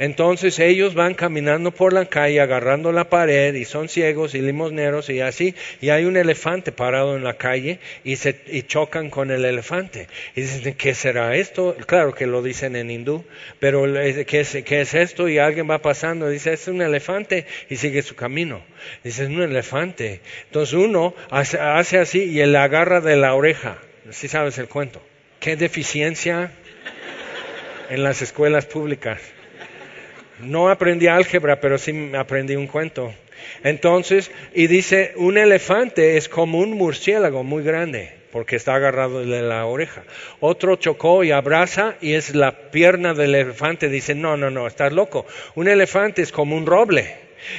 Entonces ellos van caminando por la calle agarrando la pared y son ciegos y limosneros y así. Y hay un elefante parado en la calle y, se, chocan con el elefante. Y dicen, ¿qué será esto? Claro que lo dicen en hindú, pero ¿qué es, es esto? Y alguien va pasando y dice, es un elefante y sigue su camino. Dice, es un elefante. Entonces uno hace, hace así y él agarra de la oreja. Si sabes el cuento. ¿Qué deficiencia en las escuelas públicas? No aprendí álgebra, pero sí aprendí un cuento. Entonces, y dice, un elefante es como un murciélago muy grande, porque está agarrado de la oreja. Otro chocó y abraza y es la pierna del elefante. Dice, no, no, no, estás loco. Un elefante es como un roble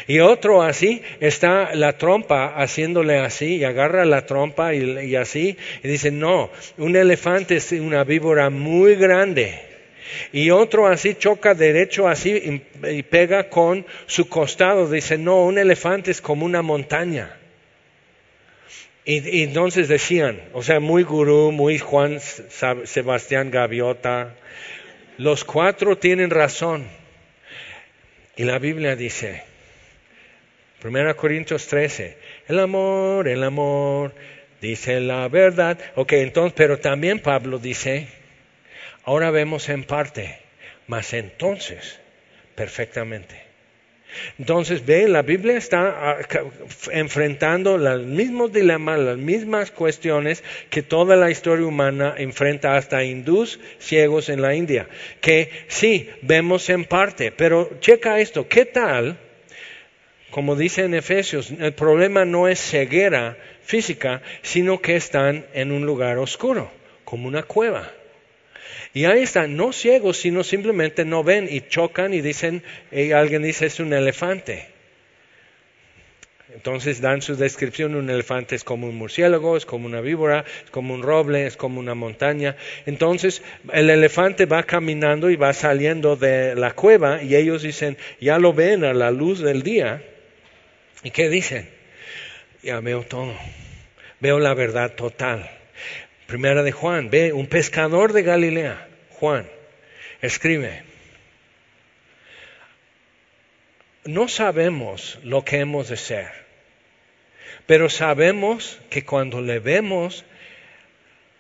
Y otro así, está la trompa haciéndole así, y agarra la trompa y, y así, y dice, no, un elefante es una víbora muy grande. Y otro así choca derecho así y, pega con su costado. Dice, no, un elefante es como una montaña. Y, entonces decían, o sea, muy gurú, muy Juan Sebastián Gaviota, los cuatro tienen razón. Y la Biblia dice, 1 Corintios 13, el amor, el amor, dice la verdad. Ok, entonces, pero también Pablo dice, ahora vemos en parte, mas entonces, perfectamente. Entonces, ve, la Biblia está ah, enfrentando los mismos dilemas, las mismas cuestiones que toda la historia humana enfrenta hasta hindús ciegos en la India. Que sí, vemos en parte, pero checa esto, ¿qué tal? Como dice en Efesios, el problema no es ceguera física, sino que están en un lugar oscuro, como una cueva. Y ahí están, no ciegos, sino simplemente no ven y chocan y dicen, alguien dice es un elefante. Entonces dan su descripción, un elefante es como un murciélago, es como una víbora, es como un roble, es como una montaña. Entonces el elefante va caminando y va saliendo de la cueva y ellos dicen, ya lo ven a la luz del día. ¿Y qué dicen? Ya veo todo, veo la verdad total. Primera de Juan, ve, un pescador de Galilea, Juan, escribe, no sabemos lo que hemos de ser, pero sabemos que cuando le vemos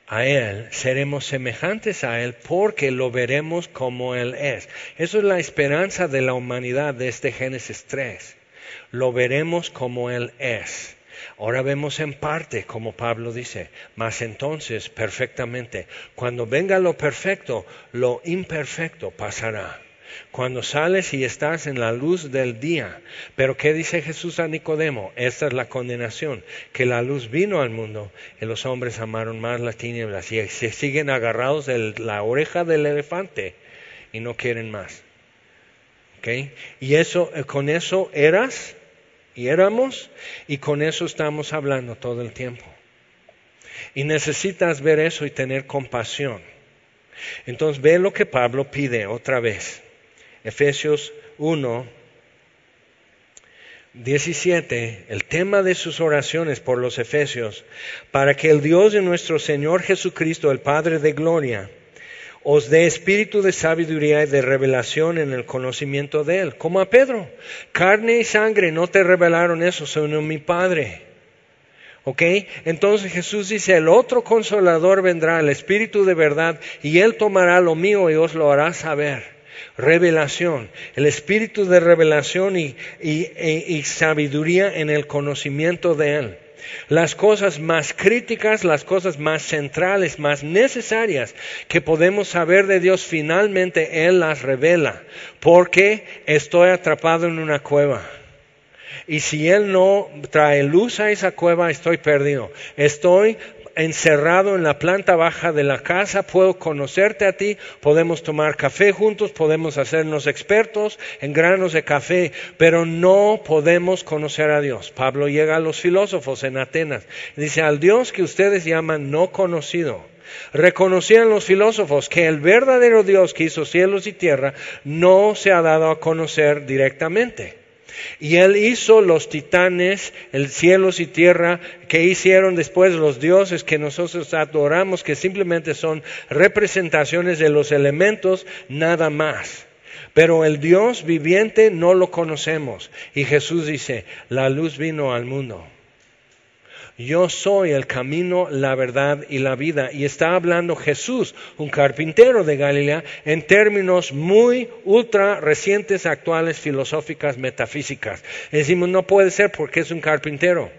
a Él, seremos semejantes a Él porque lo veremos como Él es. Eso es la esperanza de la humanidad de este Génesis 3. Lo veremos como Él es. Ahora vemos en parte, como Pablo dice, mas entonces perfectamente. Cuando venga lo perfecto, lo imperfecto pasará. Cuando sales y estás en la luz del día. Pero ¿qué dice Jesús a Nicodemo? Esta es la condenación, que la luz vino al mundo y los hombres amaron más las tinieblas y se siguen agarrados de la oreja del elefante y no quieren más. ¿Ok? Y eso, eh, con eso eras y éramos y con eso estamos hablando todo el tiempo. Y necesitas ver eso y tener compasión. Entonces ve lo que Pablo pide otra vez. Efesios 1, 17, el tema de sus oraciones por los Efesios, para que el Dios de nuestro Señor Jesucristo, el Padre de Gloria, os dé espíritu de sabiduría y de revelación en el conocimiento de Él, como a Pedro. Carne y sangre no te revelaron eso, sino mi Padre. ¿Ok? Entonces Jesús dice, el otro consolador vendrá, el Espíritu de verdad, y Él tomará lo mío y os lo hará saber. Revelación, el espíritu de revelación y, sabiduría en el conocimiento de Él. Las cosas más críticas, las cosas más centrales, más necesarias que podemos saber de Dios, finalmente Él las revela. Porque estoy atrapado en una cueva. Y si Él no trae luz a esa cueva, estoy perdido. Estoy encerrado en la planta baja de la casa, puedo conocerte a ti, podemos tomar café juntos, podemos hacernos expertos en granos de café, pero no podemos conocer a Dios. Pablo llega a los filósofos en Atenas, dice, al Dios que ustedes llaman no conocido. Reconocían los filósofos que el verdadero Dios que hizo cielos y tierra no se ha dado a conocer directamente. Y él hizo los titanes, el cielos y tierra, que hicieron después los dioses que nosotros adoramos, que simplemente son representaciones de los elementos, nada más. Pero el Dios viviente no lo conocemos. Y Jesús dice, la luz vino al mundo. Yo soy el camino, la verdad y la vida. Y está hablando Jesús, un carpintero de Galilea, en términos muy ultra recientes, actuales, filosóficas, metafísicas. Decimos, no puede ser porque es un carpintero.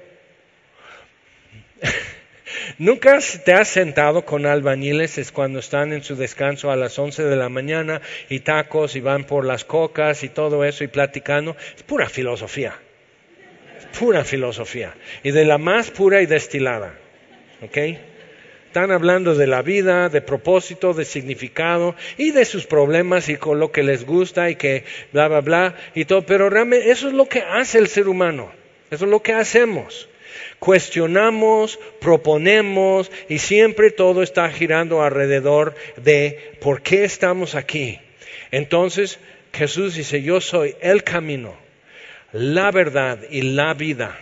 ¿Nunca te has sentado con albañiles es cuando están en su descanso a las 11 de la mañana y tacos y van por las cocas y todo eso y platicando? Es pura filosofía pura filosofía y de la más pura y destilada. ¿Ok? Están hablando de la vida, de propósito, de significado y de sus problemas y con lo que les gusta y que bla, bla, bla y todo. Pero realmente eso es lo que hace el ser humano. Eso es lo que hacemos. Cuestionamos, proponemos y siempre todo está girando alrededor de por qué estamos aquí. Entonces Jesús dice, yo soy el camino, la verdad y la vida.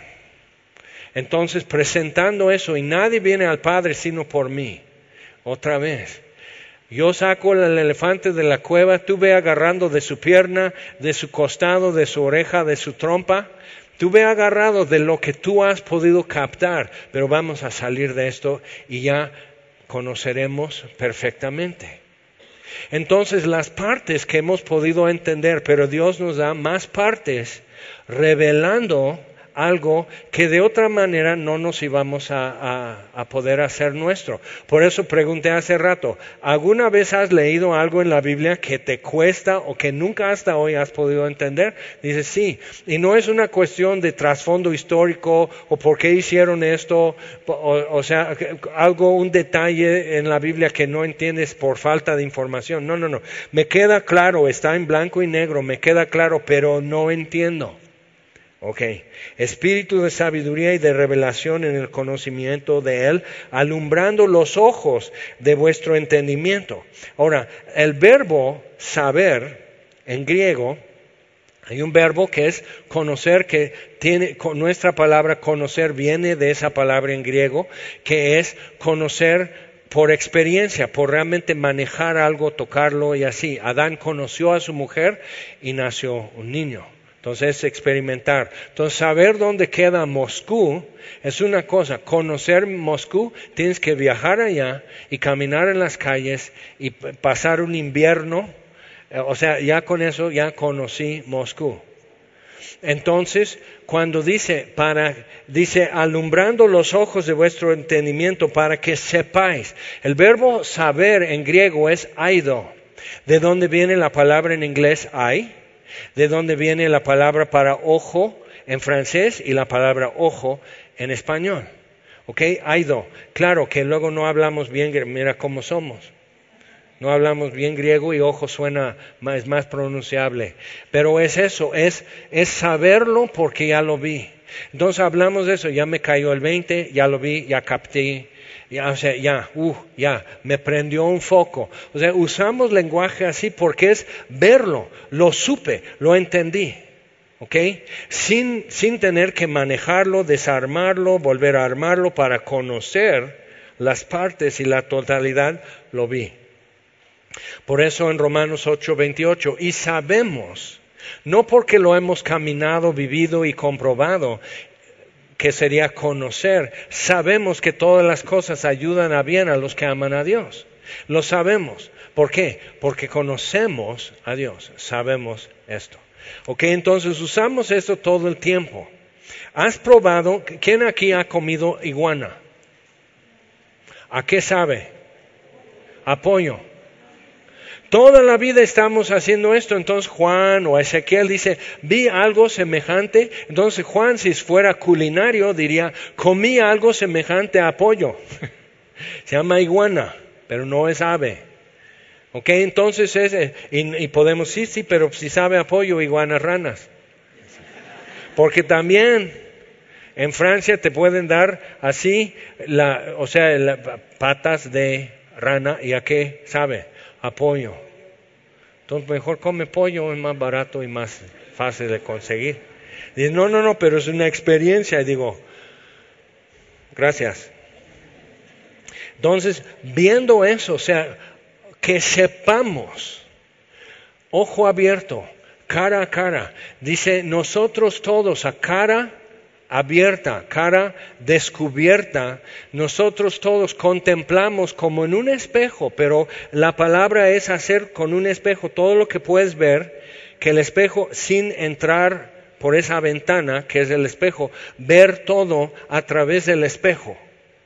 Entonces presentando eso y nadie viene al Padre sino por mí. Otra vez. Yo saco el elefante de la cueva, tú ve agarrando de su pierna, de su costado, de su oreja, de su trompa Tú ve agarrado de lo que tú has podido captar, pero vamos a salir de esto y ya conoceremos perfectamente. Entonces las partes que hemos podido entender, pero Dios nos da más partes revelando algo que de otra manera no nos íbamos a, poder hacer nuestro. Por eso pregunté hace rato, ¿alguna vez has leído algo en la Biblia que te cuesta o que nunca hasta hoy has podido entender? Dice, sí, y no es una cuestión de trasfondo histórico o por qué hicieron esto, o sea, algo, un detalle en la Biblia que no entiendes por falta de información. No, no, no, me queda claro, está en blanco y negro, me queda claro, pero no entiendo. Ok. Espíritu de sabiduría y de revelación en el conocimiento de Él, alumbrando los ojos de vuestro entendimiento. Ahora, el verbo saber en griego, hay un verbo que es conocer, que tiene, nuestra palabra conocer viene de esa palabra en griego, que es conocer por experiencia, por realmente manejar algo, tocarlo y así. Adán conoció a su mujer y nació un niño. Entonces, experimentar. Entonces, saber dónde queda Moscú es una cosa. Conocer Moscú, tienes que viajar allá y caminar en las calles y pasar un invierno. Eh, o sea, ya con eso ya conocí Moscú. Entonces, cuando dice, para, dice, alumbrando los ojos de vuestro entendimiento para que sepáis. El verbo saber en griego es aido. ¿De dónde viene la palabra en inglés hay? De dónde viene la palabra para ojo en francés y la palabra ojo en español. ¿Ok? Aido. Claro que luego no hablamos bien, mira cómo somos. No hablamos bien griego y ojo suena más, más pronunciable. Pero es eso, es, es saberlo porque ya lo vi. Entonces hablamos de eso, ya me cayó el 20, ya lo vi, ya capté, ya, o sea, ya, uh, ya, me prendió un foco. O sea, usamos lenguaje así porque es verlo, lo supe, lo entendí. ¿Ok? Sin, sin tener que manejarlo, desarmarlo, volver a armarlo para conocer las partes y la totalidad, lo vi. Por eso en Romanos 8:28, y sabemos, no porque lo hemos caminado, vivido y comprobado, que sería conocer. Sabemos que todas las cosas ayudan a bien a los que aman a Dios. Lo sabemos. ¿Por qué? Porque conocemos a Dios. Sabemos esto. Ok, entonces usamos esto todo el tiempo. ¿Has probado? ¿Quién aquí ha comido iguana? ¿A qué sabe? Apoyo. Toda la vida estamos haciendo esto. Entonces Juan o Ezequiel dice, vi algo semejante. Entonces Juan, si fuera culinario, diría, comí algo semejante a pollo. Se llama iguana, pero no es ave. ¿Ok? Entonces es, eh, y, podemos, sí, sí, pero si sabe a pollo, iguanas ranas. Porque también en Francia te pueden dar así, la, o sea, patas de rana, ¿y a qué sabe? Apoyo. Entonces mejor come pollo, es más barato y más fácil de conseguir. Dice, no, no, no, pero es una experiencia. Y digo, gracias. Entonces, viendo eso, o sea, que sepamos, ojo abierto, cara a cara, dice, nosotros todos a cara abierta, cara descubierta, nosotros todos contemplamos como en un espejo, pero la palabra es hacer con un espejo todo lo que puedes ver, que el espejo sin entrar por esa ventana que es el espejo, ver todo a través del espejo.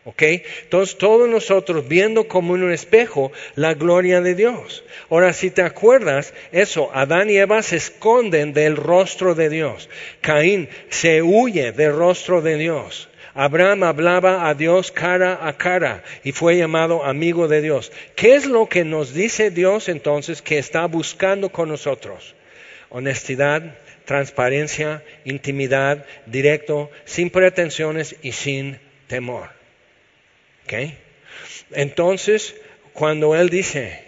¿Ok? Entonces todos nosotros viendo como en un espejo la gloria de Dios. Ahora, si te acuerdas, eso, Adán y Eva se esconden del rostro de Dios. Caín se huye del rostro de Dios. Abraham hablaba a Dios cara a cara y fue llamado amigo de Dios. ¿Qué es lo que nos dice Dios entonces que está buscando con nosotros? Honestidad, transparencia, intimidad, directo, sin pretensiones y sin temor. ¿Okay? Entonces, cuando Él dice,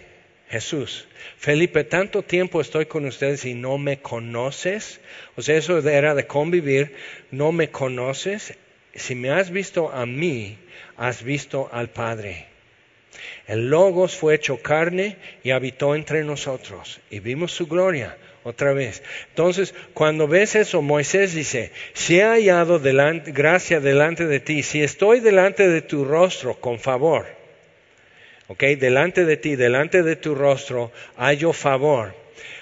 Jesús, Felipe, tanto tiempo estoy con ustedes y no me conoces, o sea, eso era de convivir, no me conoces, si me has visto a mí, has visto al Padre. El Logos fue hecho carne y habitó entre nosotros y vimos su gloria otra vez. Entonces, cuando ves eso, Moisés dice, si he hallado gracia delante de ti, si estoy delante de tu rostro con favor, ok, delante de ti, delante de tu rostro, hallo favor,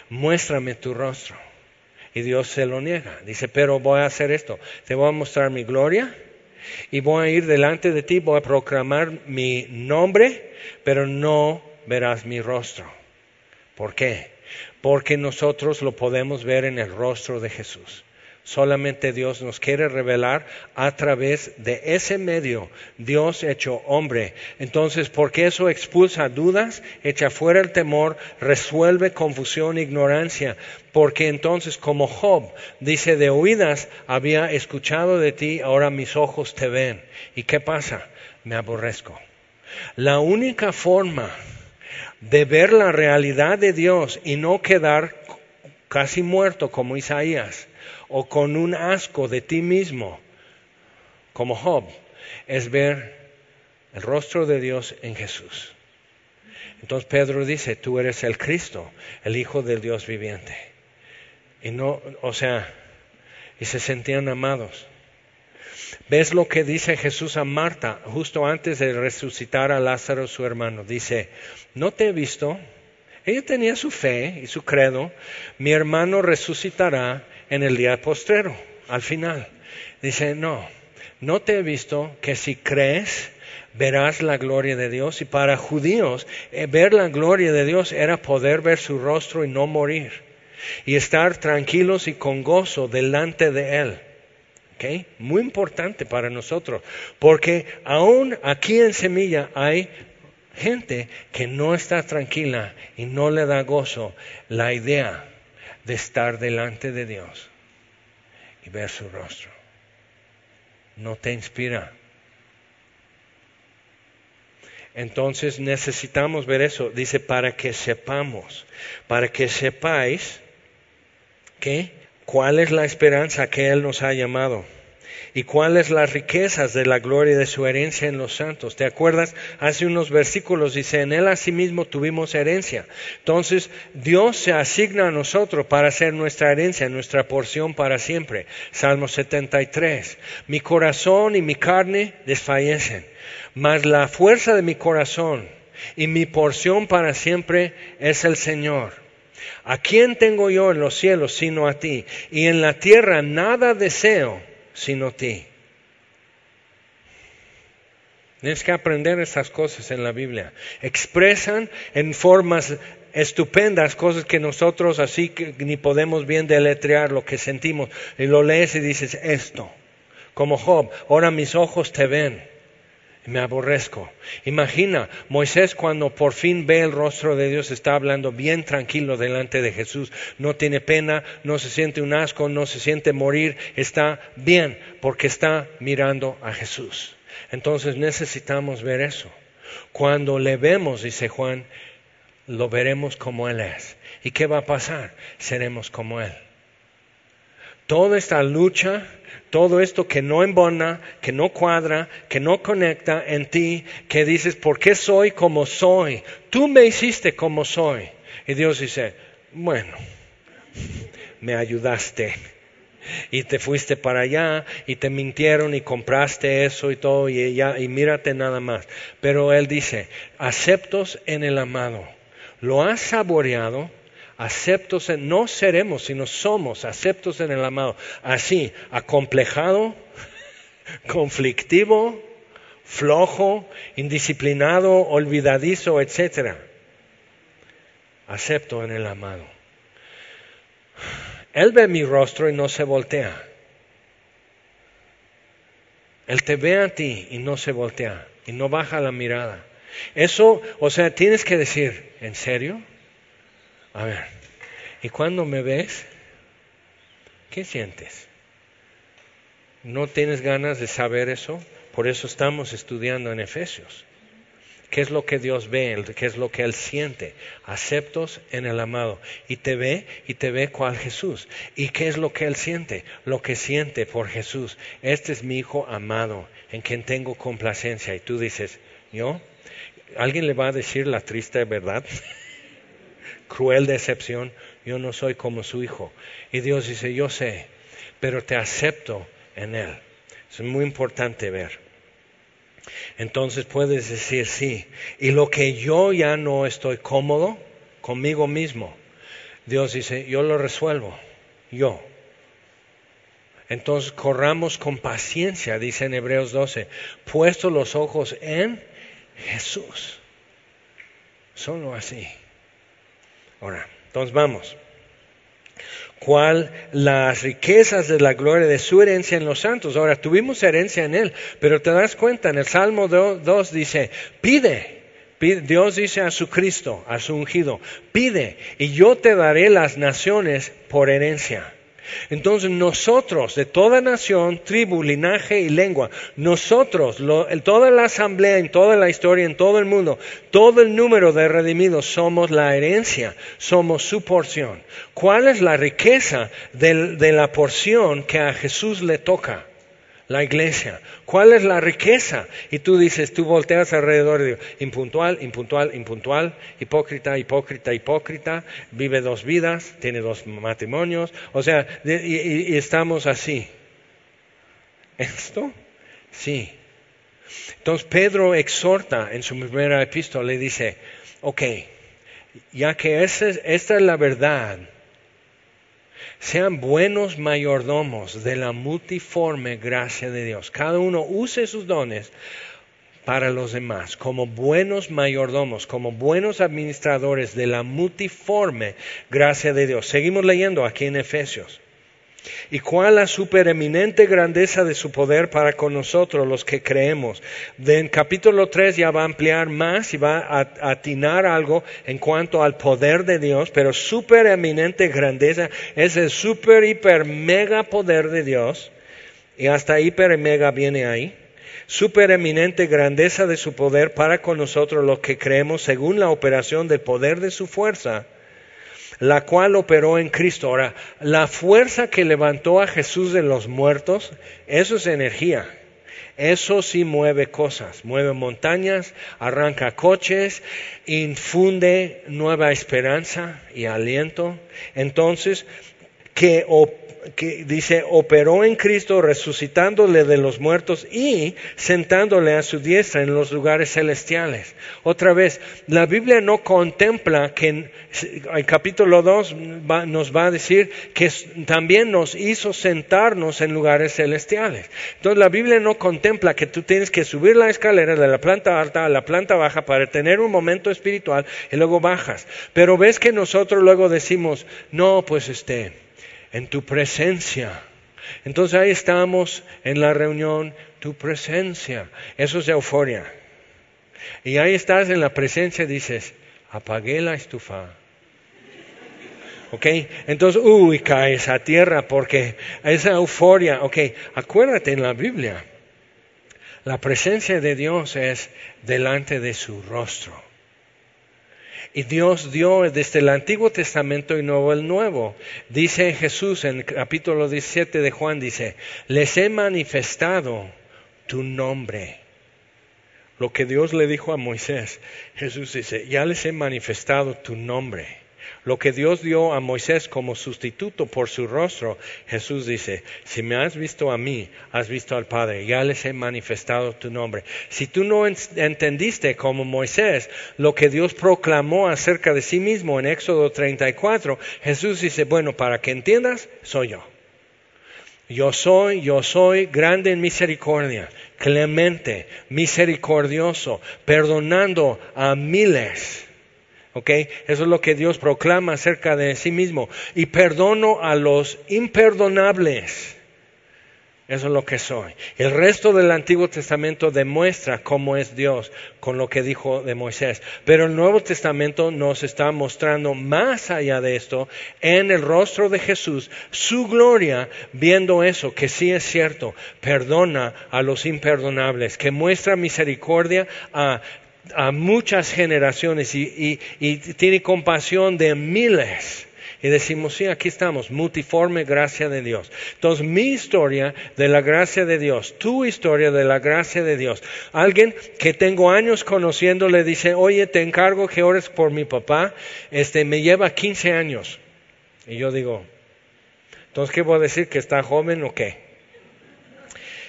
muéstrame tu rostro. Y Dios se lo niega. Dice, pero voy a hacer esto, te voy a mostrar mi gloria y voy a ir delante de ti, voy a proclamar mi nombre, pero no verás mi rostro. ¿Por qué? Porque nosotros lo podemos ver en el rostro de Jesús. Solamente Dios nos quiere revelar a través de ese medio, Dios hecho hombre. Entonces, porque eso expulsa dudas, echa fuera el temor, resuelve confusión e ignorancia. Porque entonces, como Job dice, de oídas había escuchado de ti, ahora mis ojos te ven. ¿Y qué pasa? Me aborrezco. La única forma de ver la realidad de Dios y no quedar casi muerto como Isaías o con un asco de ti mismo, como Job, es ver el rostro de Dios en Jesús. Entonces Pedro dice, tú eres el Cristo, el Hijo del Dios viviente. Y no, o sea, y se sentían amados. ¿Ves lo que dice Jesús a Marta justo antes de resucitar a Lázaro, su hermano? Dice, no te he visto. Ella tenía su fe y su credo. Mi hermano resucitará en el día postrero, al final. Dice, no, no te he visto que si crees verás la gloria de Dios. Y para judíos, eh, ver la gloria de Dios era poder ver su rostro y no morir. Y estar tranquilos y con gozo delante de Él. ¿Okay? Muy importante para nosotros, porque aún aquí en Semilla hay gente que no está tranquila y no le da gozo la idea de estar delante de Dios y ver su rostro. No te inspira. Entonces necesitamos ver eso. Dice, para que sepamos, para que sepáis que cuál es la esperanza que Él nos ha llamado y cuáles las riquezas de la gloria de su herencia en los santos. ¿Te acuerdas? Hace unos versículos dice, en él asimismo tuvimos herencia. Entonces, Dios se asigna a nosotros para ser nuestra herencia, nuestra porción para siempre. Salmo 73. Mi corazón y mi carne desfallecen, mas la fuerza de mi corazón y mi porción para siempre es el Señor. ¿A quién tengo yo en los cielos sino a ti? Y en la tierra nada deseo sino ti. Tienes que aprender estas cosas en la Biblia. Expresan en formas estupendas cosas que nosotros así que ni podemos bien deletrear lo que sentimos. Y lo lees y dices esto. Como Job, ahora mis ojos te ven me aborrezco. Imagina, Moisés cuando por fin ve el rostro de Dios está hablando bien tranquilo delante de Jesús, no tiene pena, no se siente un asco, no se siente morir, está bien porque está mirando a Jesús. Entonces necesitamos ver eso. Cuando le vemos, dice Juan, lo veremos como Él es. ¿Y qué va a pasar? Seremos como Él. Toda esta lucha todo esto que no embona, que no cuadra, que no conecta en ti, que dices, ¿por qué soy como soy? Tú me hiciste como soy. Y Dios dice, bueno, me ayudaste. Y te fuiste para allá y te mintieron y compraste eso y todo y, ya, y mírate nada más. Pero Él dice, aceptos en el amado. Lo has saboreado, aceptos, en, no seremos, sino somos aceptos en el amado. Así, acomplejado, conflictivo, flojo, indisciplinado, olvidadizo, etc. Acepto en el amado. Él ve mi rostro y no se voltea. Él te ve a ti y no se voltea y no baja la mirada. Eso, o sea, tienes que decir, ¿en serio? A ver, ¿y cuando me ves? ¿Qué sientes? ¿No tienes ganas de saber eso? Por eso estamos estudiando en Efesios. ¿Qué es lo que Dios ve? ¿Qué es lo que Él siente? Aceptos en el amado. Y te ve y te ve cual Jesús. ¿Y qué es lo que Él siente? Lo que siente por Jesús. Este es mi Hijo amado, en quien tengo complacencia. Y tú dices, ¿yo? ¿Alguien le va a decir la triste verdad? Cruel decepción. Yo no soy como su Hijo. Y Dios dice, yo sé, pero te acepto en Él. Es muy importante ver. Entonces puedes decir sí. Y lo que yo ya no estoy cómodo conmigo mismo, Dios dice, yo lo resuelvo, yo. Entonces corramos con paciencia, dice en Hebreos 12, puesto los ojos en Jesús. Solo así. Ahora, entonces vamos cuál las riquezas de la gloria de su herencia en los santos. Ahora, tuvimos herencia en Él, pero te das cuenta, en el Salmo 2 dice, pide. Dios dice a su Cristo, a su ungido, pide y yo te daré las naciones por herencia. Entonces nosotros, de toda nación, tribu, linaje y lengua, nosotros, en toda la asamblea, en toda la historia, en todo el mundo, todo el número de redimidos somos la herencia, somos su porción. ¿Cuál es la riqueza de la porción que a Jesús le toca? La iglesia. ¿Cuál es la riqueza? Y tú dices, tú volteas alrededor y digo, impuntual, impuntual, impuntual, hipócrita, hipócrita, hipócrita, vive dos vidas, tiene dos matrimonios, o sea, y, estamos así. ¿Esto? Sí. Entonces Pedro exhorta en su primera epístola, le dice, ok, ya que esta es la verdad, sean buenos mayordomos de la multiforme gracia de Dios. Cada uno use sus dones para los demás, como buenos mayordomos, como buenos administradores de la multiforme gracia de Dios. Seguimos leyendo aquí en Efesios y cuál la supereminente grandeza de su poder para con nosotros los que creemos. en capítulo 3 ya va a ampliar más y va a atinar algo en cuanto al poder de Dios, pero supereminente grandeza es el super, hiper, mega poder de Dios. Y hasta hiper y mega viene ahí supereminente grandeza de su poder para con nosotros los que creemos según la operación del poder de su fuerza la cual operó en Cristo. Ahora, la fuerza que levantó a Jesús de los muertos, eso es energía. Eso sí mueve cosas, mueve montañas, arranca coches, infunde nueva esperanza y aliento. Entonces, que dice, operó en Cristo resucitándole de los muertos y sentándole a su diestra en los lugares celestiales. Otra vez, la Biblia no contempla que el capítulo 2 nos va a decir que también nos hizo sentarnos en lugares celestiales. Entonces la Biblia no contempla que tú tienes que subir la escalera de la planta alta a la planta baja para tener un momento espiritual y luego bajas. Pero ves que nosotros luego decimos, no, pues este, en tu presencia. Entonces ahí estamos en la reunión, tu presencia. Eso es euforia. Y ahí estás en la presencia dices, apagué la estufa. ¿Ok? Entonces, uy, caes a tierra porque esa euforia. ¿Ok? Acuérdate en la Biblia, la presencia de Dios es delante de su rostro. Y Dios dio desde el Antiguo Testamento y Nuevo el Nuevo. Dice Jesús en el capítulo 17 de Juan, dice, les he manifestado tu nombre. Lo que Dios le dijo a Moisés, Jesús dice, ya les he manifestado tu nombre. Lo que Dios dio a Moisés como sustituto por su rostro, Jesús dice, si me has visto a mí, has visto al Padre, ya les he manifestado tu nombre. Si tú no entendiste como Moisés lo que Dios proclamó acerca de sí mismo en Éxodo 34, Jesús dice, bueno, para que entiendas, soy yo. Yo soy, yo soy grande en misericordia, clemente, misericordioso, perdonando a miles eso es lo que Dios proclama acerca de sí mismo. Y perdono a los imperdonables. Eso es lo que soy. El resto del Antiguo Testamento demuestra cómo es Dios con lo que dijo de Moisés. Pero el Nuevo Testamento nos está mostrando más allá de esto en el rostro de Jesús, su gloria, viendo eso, que sí es cierto, perdona a los imperdonables, que muestra misericordia a muchas generaciones y, y tiene compasión de miles y decimos, sí, aquí estamos, multiforme gracia de Dios. Entonces, mi historia de la gracia de Dios, tu historia de la gracia de Dios. Alguien que tengo años conociendo le dice, oye, te encargo que ores por mi papá, este, me lleva 15 años. Y yo digo, entonces, ¿qué voy a decir? ¿Que está joven o qué?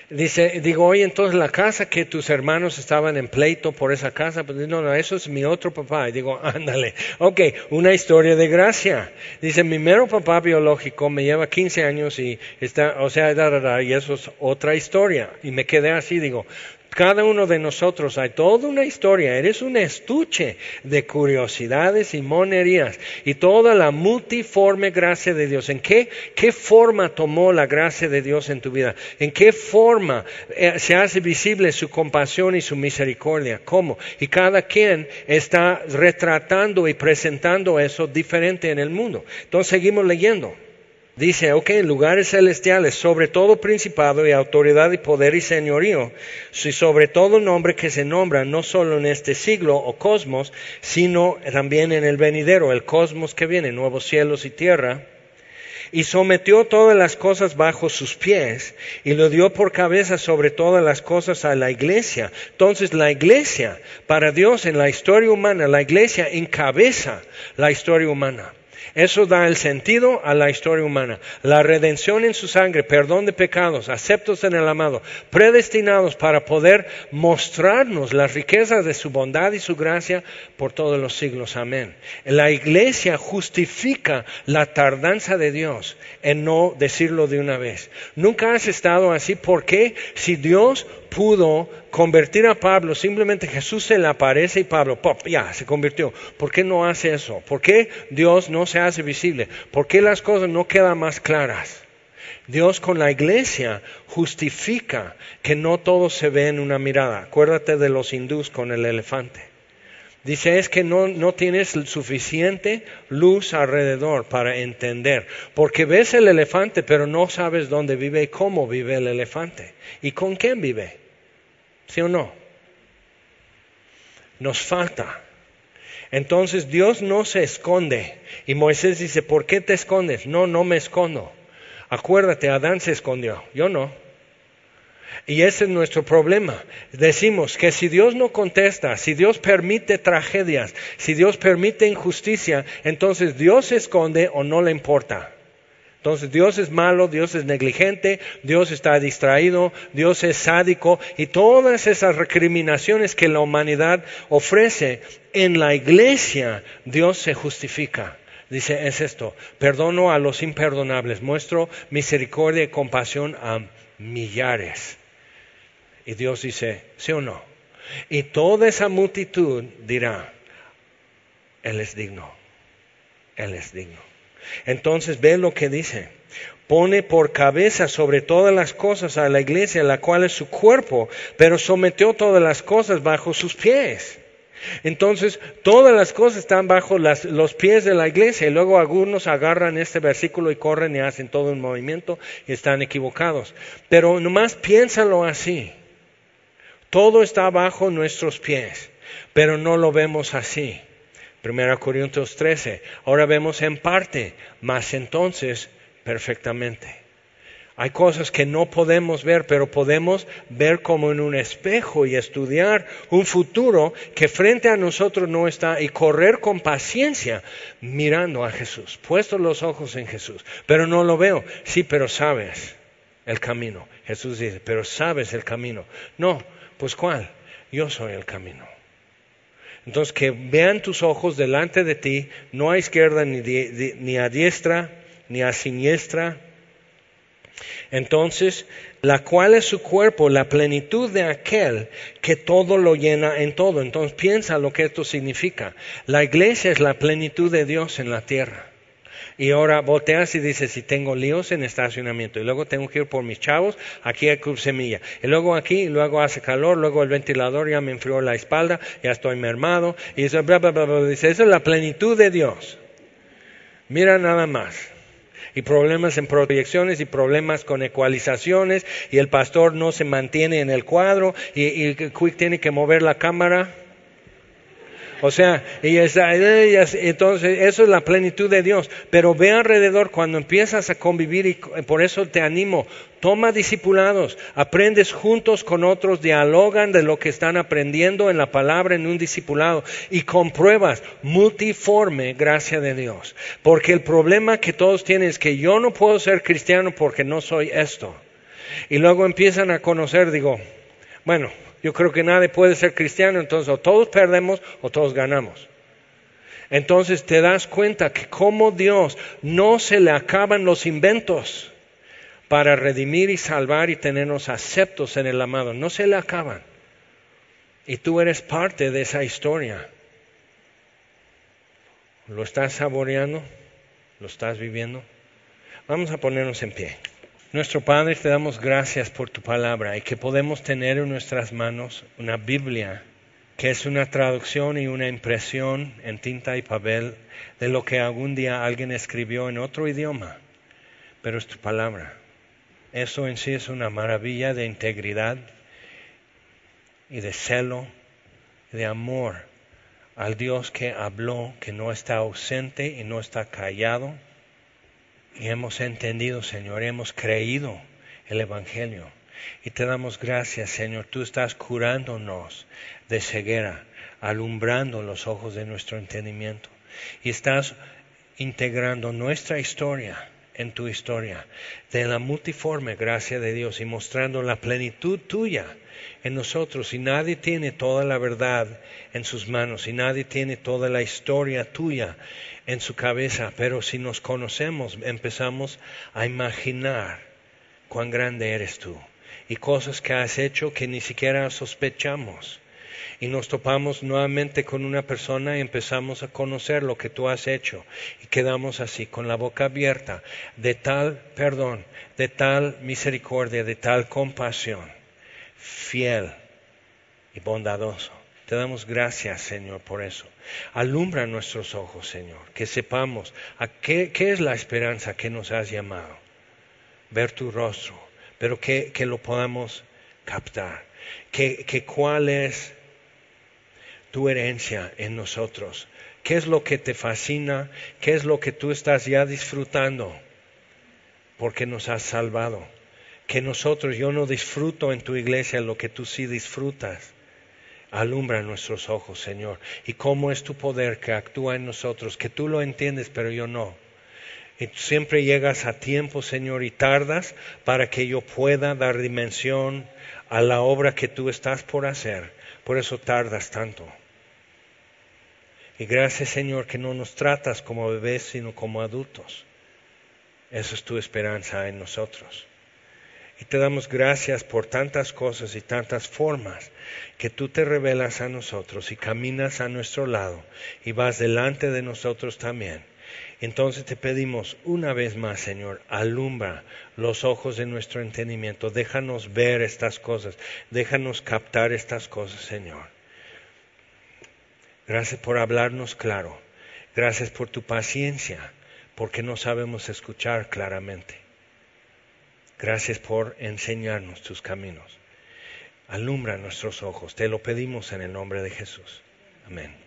Dice, digo, oye, entonces la casa que tus hermanos estaban en pleito por esa casa, pues no, no, eso es mi otro papá. Y digo, ándale, ok, una historia de gracia. Dice, mi mero papá biológico me lleva 15 años y está, o sea, y eso es otra historia. Y me quedé así, digo, cada uno de nosotros hay toda una historia, eres un estuche de curiosidades y monerías y toda la multiforme gracia de Dios. ¿En qué, qué forma tomó la gracia de Dios en tu vida? ¿En qué forma eh, se hace visible su compasión y su misericordia? ¿Cómo? Y cada quien está retratando y presentando eso diferente en el mundo. Entonces seguimos leyendo. Dice, ok, lugares celestiales, sobre todo principado y autoridad y poder y señorío, y sobre todo nombre que se nombra no solo en este siglo o cosmos, sino también en el venidero, el cosmos que viene, nuevos cielos y tierra, y sometió todas las cosas bajo sus pies y lo dio por cabeza sobre todas las cosas a la iglesia. Entonces la iglesia, para Dios en la historia humana, la iglesia encabeza la historia humana. Eso da el sentido a la historia humana. La redención en su sangre, perdón de pecados, aceptos en el amado, predestinados para poder mostrarnos las riquezas de su bondad y su gracia por todos los siglos. Amén. La iglesia justifica la tardanza de Dios en no decirlo de una vez. Nunca has estado así. ¿Por qué? Si Dios pudo convertir a Pablo, simplemente Jesús se le aparece y Pablo, pop, ya, se convirtió. ¿Por qué no hace eso? ¿Por qué Dios no se hace visible? ¿Por qué las cosas no quedan más claras? Dios con la iglesia justifica que no todo se ve en una mirada. Acuérdate de los hindús con el elefante. Dice, es que no, no, tienes suficiente luz alrededor para entender, porque ves el elefante, pero no sabes dónde vive y cómo vive el elefante y con quién vive. ¿Sí o no? Nos falta. Entonces Dios no se esconde. Y Moisés dice, ¿por qué te escondes? No, no me escondo. Acuérdate, Adán se escondió, yo no. Y ese es nuestro problema. Decimos que si Dios no contesta, si Dios permite tragedias, si Dios permite injusticia, entonces Dios se esconde o no le importa. Entonces Dios es malo, Dios es negligente, Dios está distraído, Dios es sádico y todas esas recriminaciones que la humanidad ofrece en la iglesia, Dios se justifica. Dice, es esto, perdono a los imperdonables, muestro misericordia y compasión a millares. Y Dios dice, sí o no. Y toda esa multitud dirá, Él es digno, Él es digno. Entonces ve lo que dice. Pone por cabeza sobre todas las cosas a la iglesia, la cual es su cuerpo, pero sometió todas las cosas bajo sus pies. Entonces, todas las cosas están bajo los pies de la iglesia y luego algunos agarran este versículo y corren y hacen todo un movimiento y están equivocados. Pero nomás piénsalo así. Todo está bajo nuestros pies, pero no lo vemos así. 1 Corintios 13. Ahora vemos en parte, más entonces perfectamente. Hay cosas que no podemos ver, pero podemos ver como en un espejo y estudiar un futuro que frente a nosotros no está y correr con paciencia mirando a Jesús, puestos los ojos en Jesús. Pero no lo veo. Sí, pero sabes el camino. Jesús dice, pero sabes el camino. No, pues ¿cuál? Yo soy el camino. Entonces, que vean tus ojos delante de ti, no a izquierda ni, ni a diestra, ni a siniestra. Entonces, la cual es su cuerpo, la plenitud de aquel que todo lo llena en todo. Entonces, piensa lo que esto significa. La iglesia es la plenitud de Dios en la tierra. Y ahora volteas y dices, si tengo líos en estacionamiento, y luego tengo que ir por mis chavos, aquí hay Cruz Semilla. Y luego aquí, luego hace calor, luego el ventilador ya me enfrió la espalda, ya estoy mermado, y eso, bla, bla, bla, bla. Dice, esa es la plenitud de Dios. Mira nada más. Y problemas en proyecciones y problemas con ecualizaciones, y el pastor no se mantiene en el cuadro, y, y Quick tiene que mover la cámara. O sea, y entonces eso es la plenitud de Dios. Pero ve alrededor cuando empiezas a convivir y por eso te animo. Toma discipulados, aprendes juntos con otros, dialogan de lo que están aprendiendo en la palabra en un discipulado y compruebas multiforme gracia de Dios. Porque el problema que todos tienen es que yo no puedo ser cristiano porque no soy esto. Y luego empiezan a conocer, digo, bueno, yo creo que nadie puede ser cristiano, entonces o todos perdemos o todos ganamos. Entonces te das cuenta que como Dios no se le acaban los inventos para redimir y salvar y tenernos aceptos en el amado, no se le acaban. Y tú eres parte de esa historia. ¿Lo estás saboreando? ¿Lo estás viviendo? Vamos a ponernos en pie. Nuestro Padre, te damos gracias por tu palabra y que podemos tener en nuestras manos una Biblia que es una traducción y una impresión en tinta y papel de lo que algún día alguien escribió en otro idioma, pero es tu palabra. Eso en sí es una maravilla de integridad y de celo, de amor al Dios que habló, que no está ausente y no está callado y hemos entendido, Señor, hemos creído el Evangelio. Y te damos gracias, Señor. Tú estás curándonos de ceguera, alumbrando los ojos de nuestro entendimiento. Y estás integrando nuestra historia en tu historia, de la multiforme gracia de Dios y mostrando la plenitud tuya en nosotros. Y nadie tiene toda la verdad en sus manos y nadie tiene toda la historia tuya en su cabeza, pero si nos conocemos empezamos a imaginar cuán grande eres tú y cosas que has hecho que ni siquiera sospechamos. Y nos topamos nuevamente con una persona y empezamos a conocer lo que tú has hecho. Y quedamos así, con la boca abierta, de tal perdón, de tal misericordia, de tal compasión, fiel y bondadoso. Te damos gracias, Señor, por eso. Alumbra nuestros ojos, Señor, que sepamos a qué, es la esperanza que nos has llamado. Ver tu rostro, pero que, lo podamos captar. Que, que cuál es tu herencia en nosotros. ¿Qué es lo que te fascina? ¿Qué es lo que tú estás ya disfrutando? Porque nos has salvado. Que nosotros, yo no disfruto en tu iglesia lo que tú sí disfrutas Alumbra nuestros ojos, Señor. Y cómo es tu poder que actúa en nosotros, que tú lo entiendes, pero yo no. Y siempre llegas a tiempo, Señor, y tardas para que yo pueda dar dimensión a la obra que tú estás por hacer. Por eso tardas tanto. Y gracias, Señor, que no nos tratas como bebés, sino como adultos. Esa es tu esperanza en nosotros. Y te damos gracias por tantas cosas y tantas formas que tú te revelas a nosotros y caminas a nuestro lado y vas delante de nosotros también. Entonces te pedimos una vez más, Señor, alumbra los ojos de nuestro entendimiento, déjanos ver estas cosas, déjanos captar estas cosas, Señor. Gracias por hablarnos claro, gracias por tu paciencia, porque no sabemos escuchar claramente. Gracias por enseñarnos tus caminos. Alumbra nuestros ojos. Te lo pedimos en el nombre de Jesús. Amén.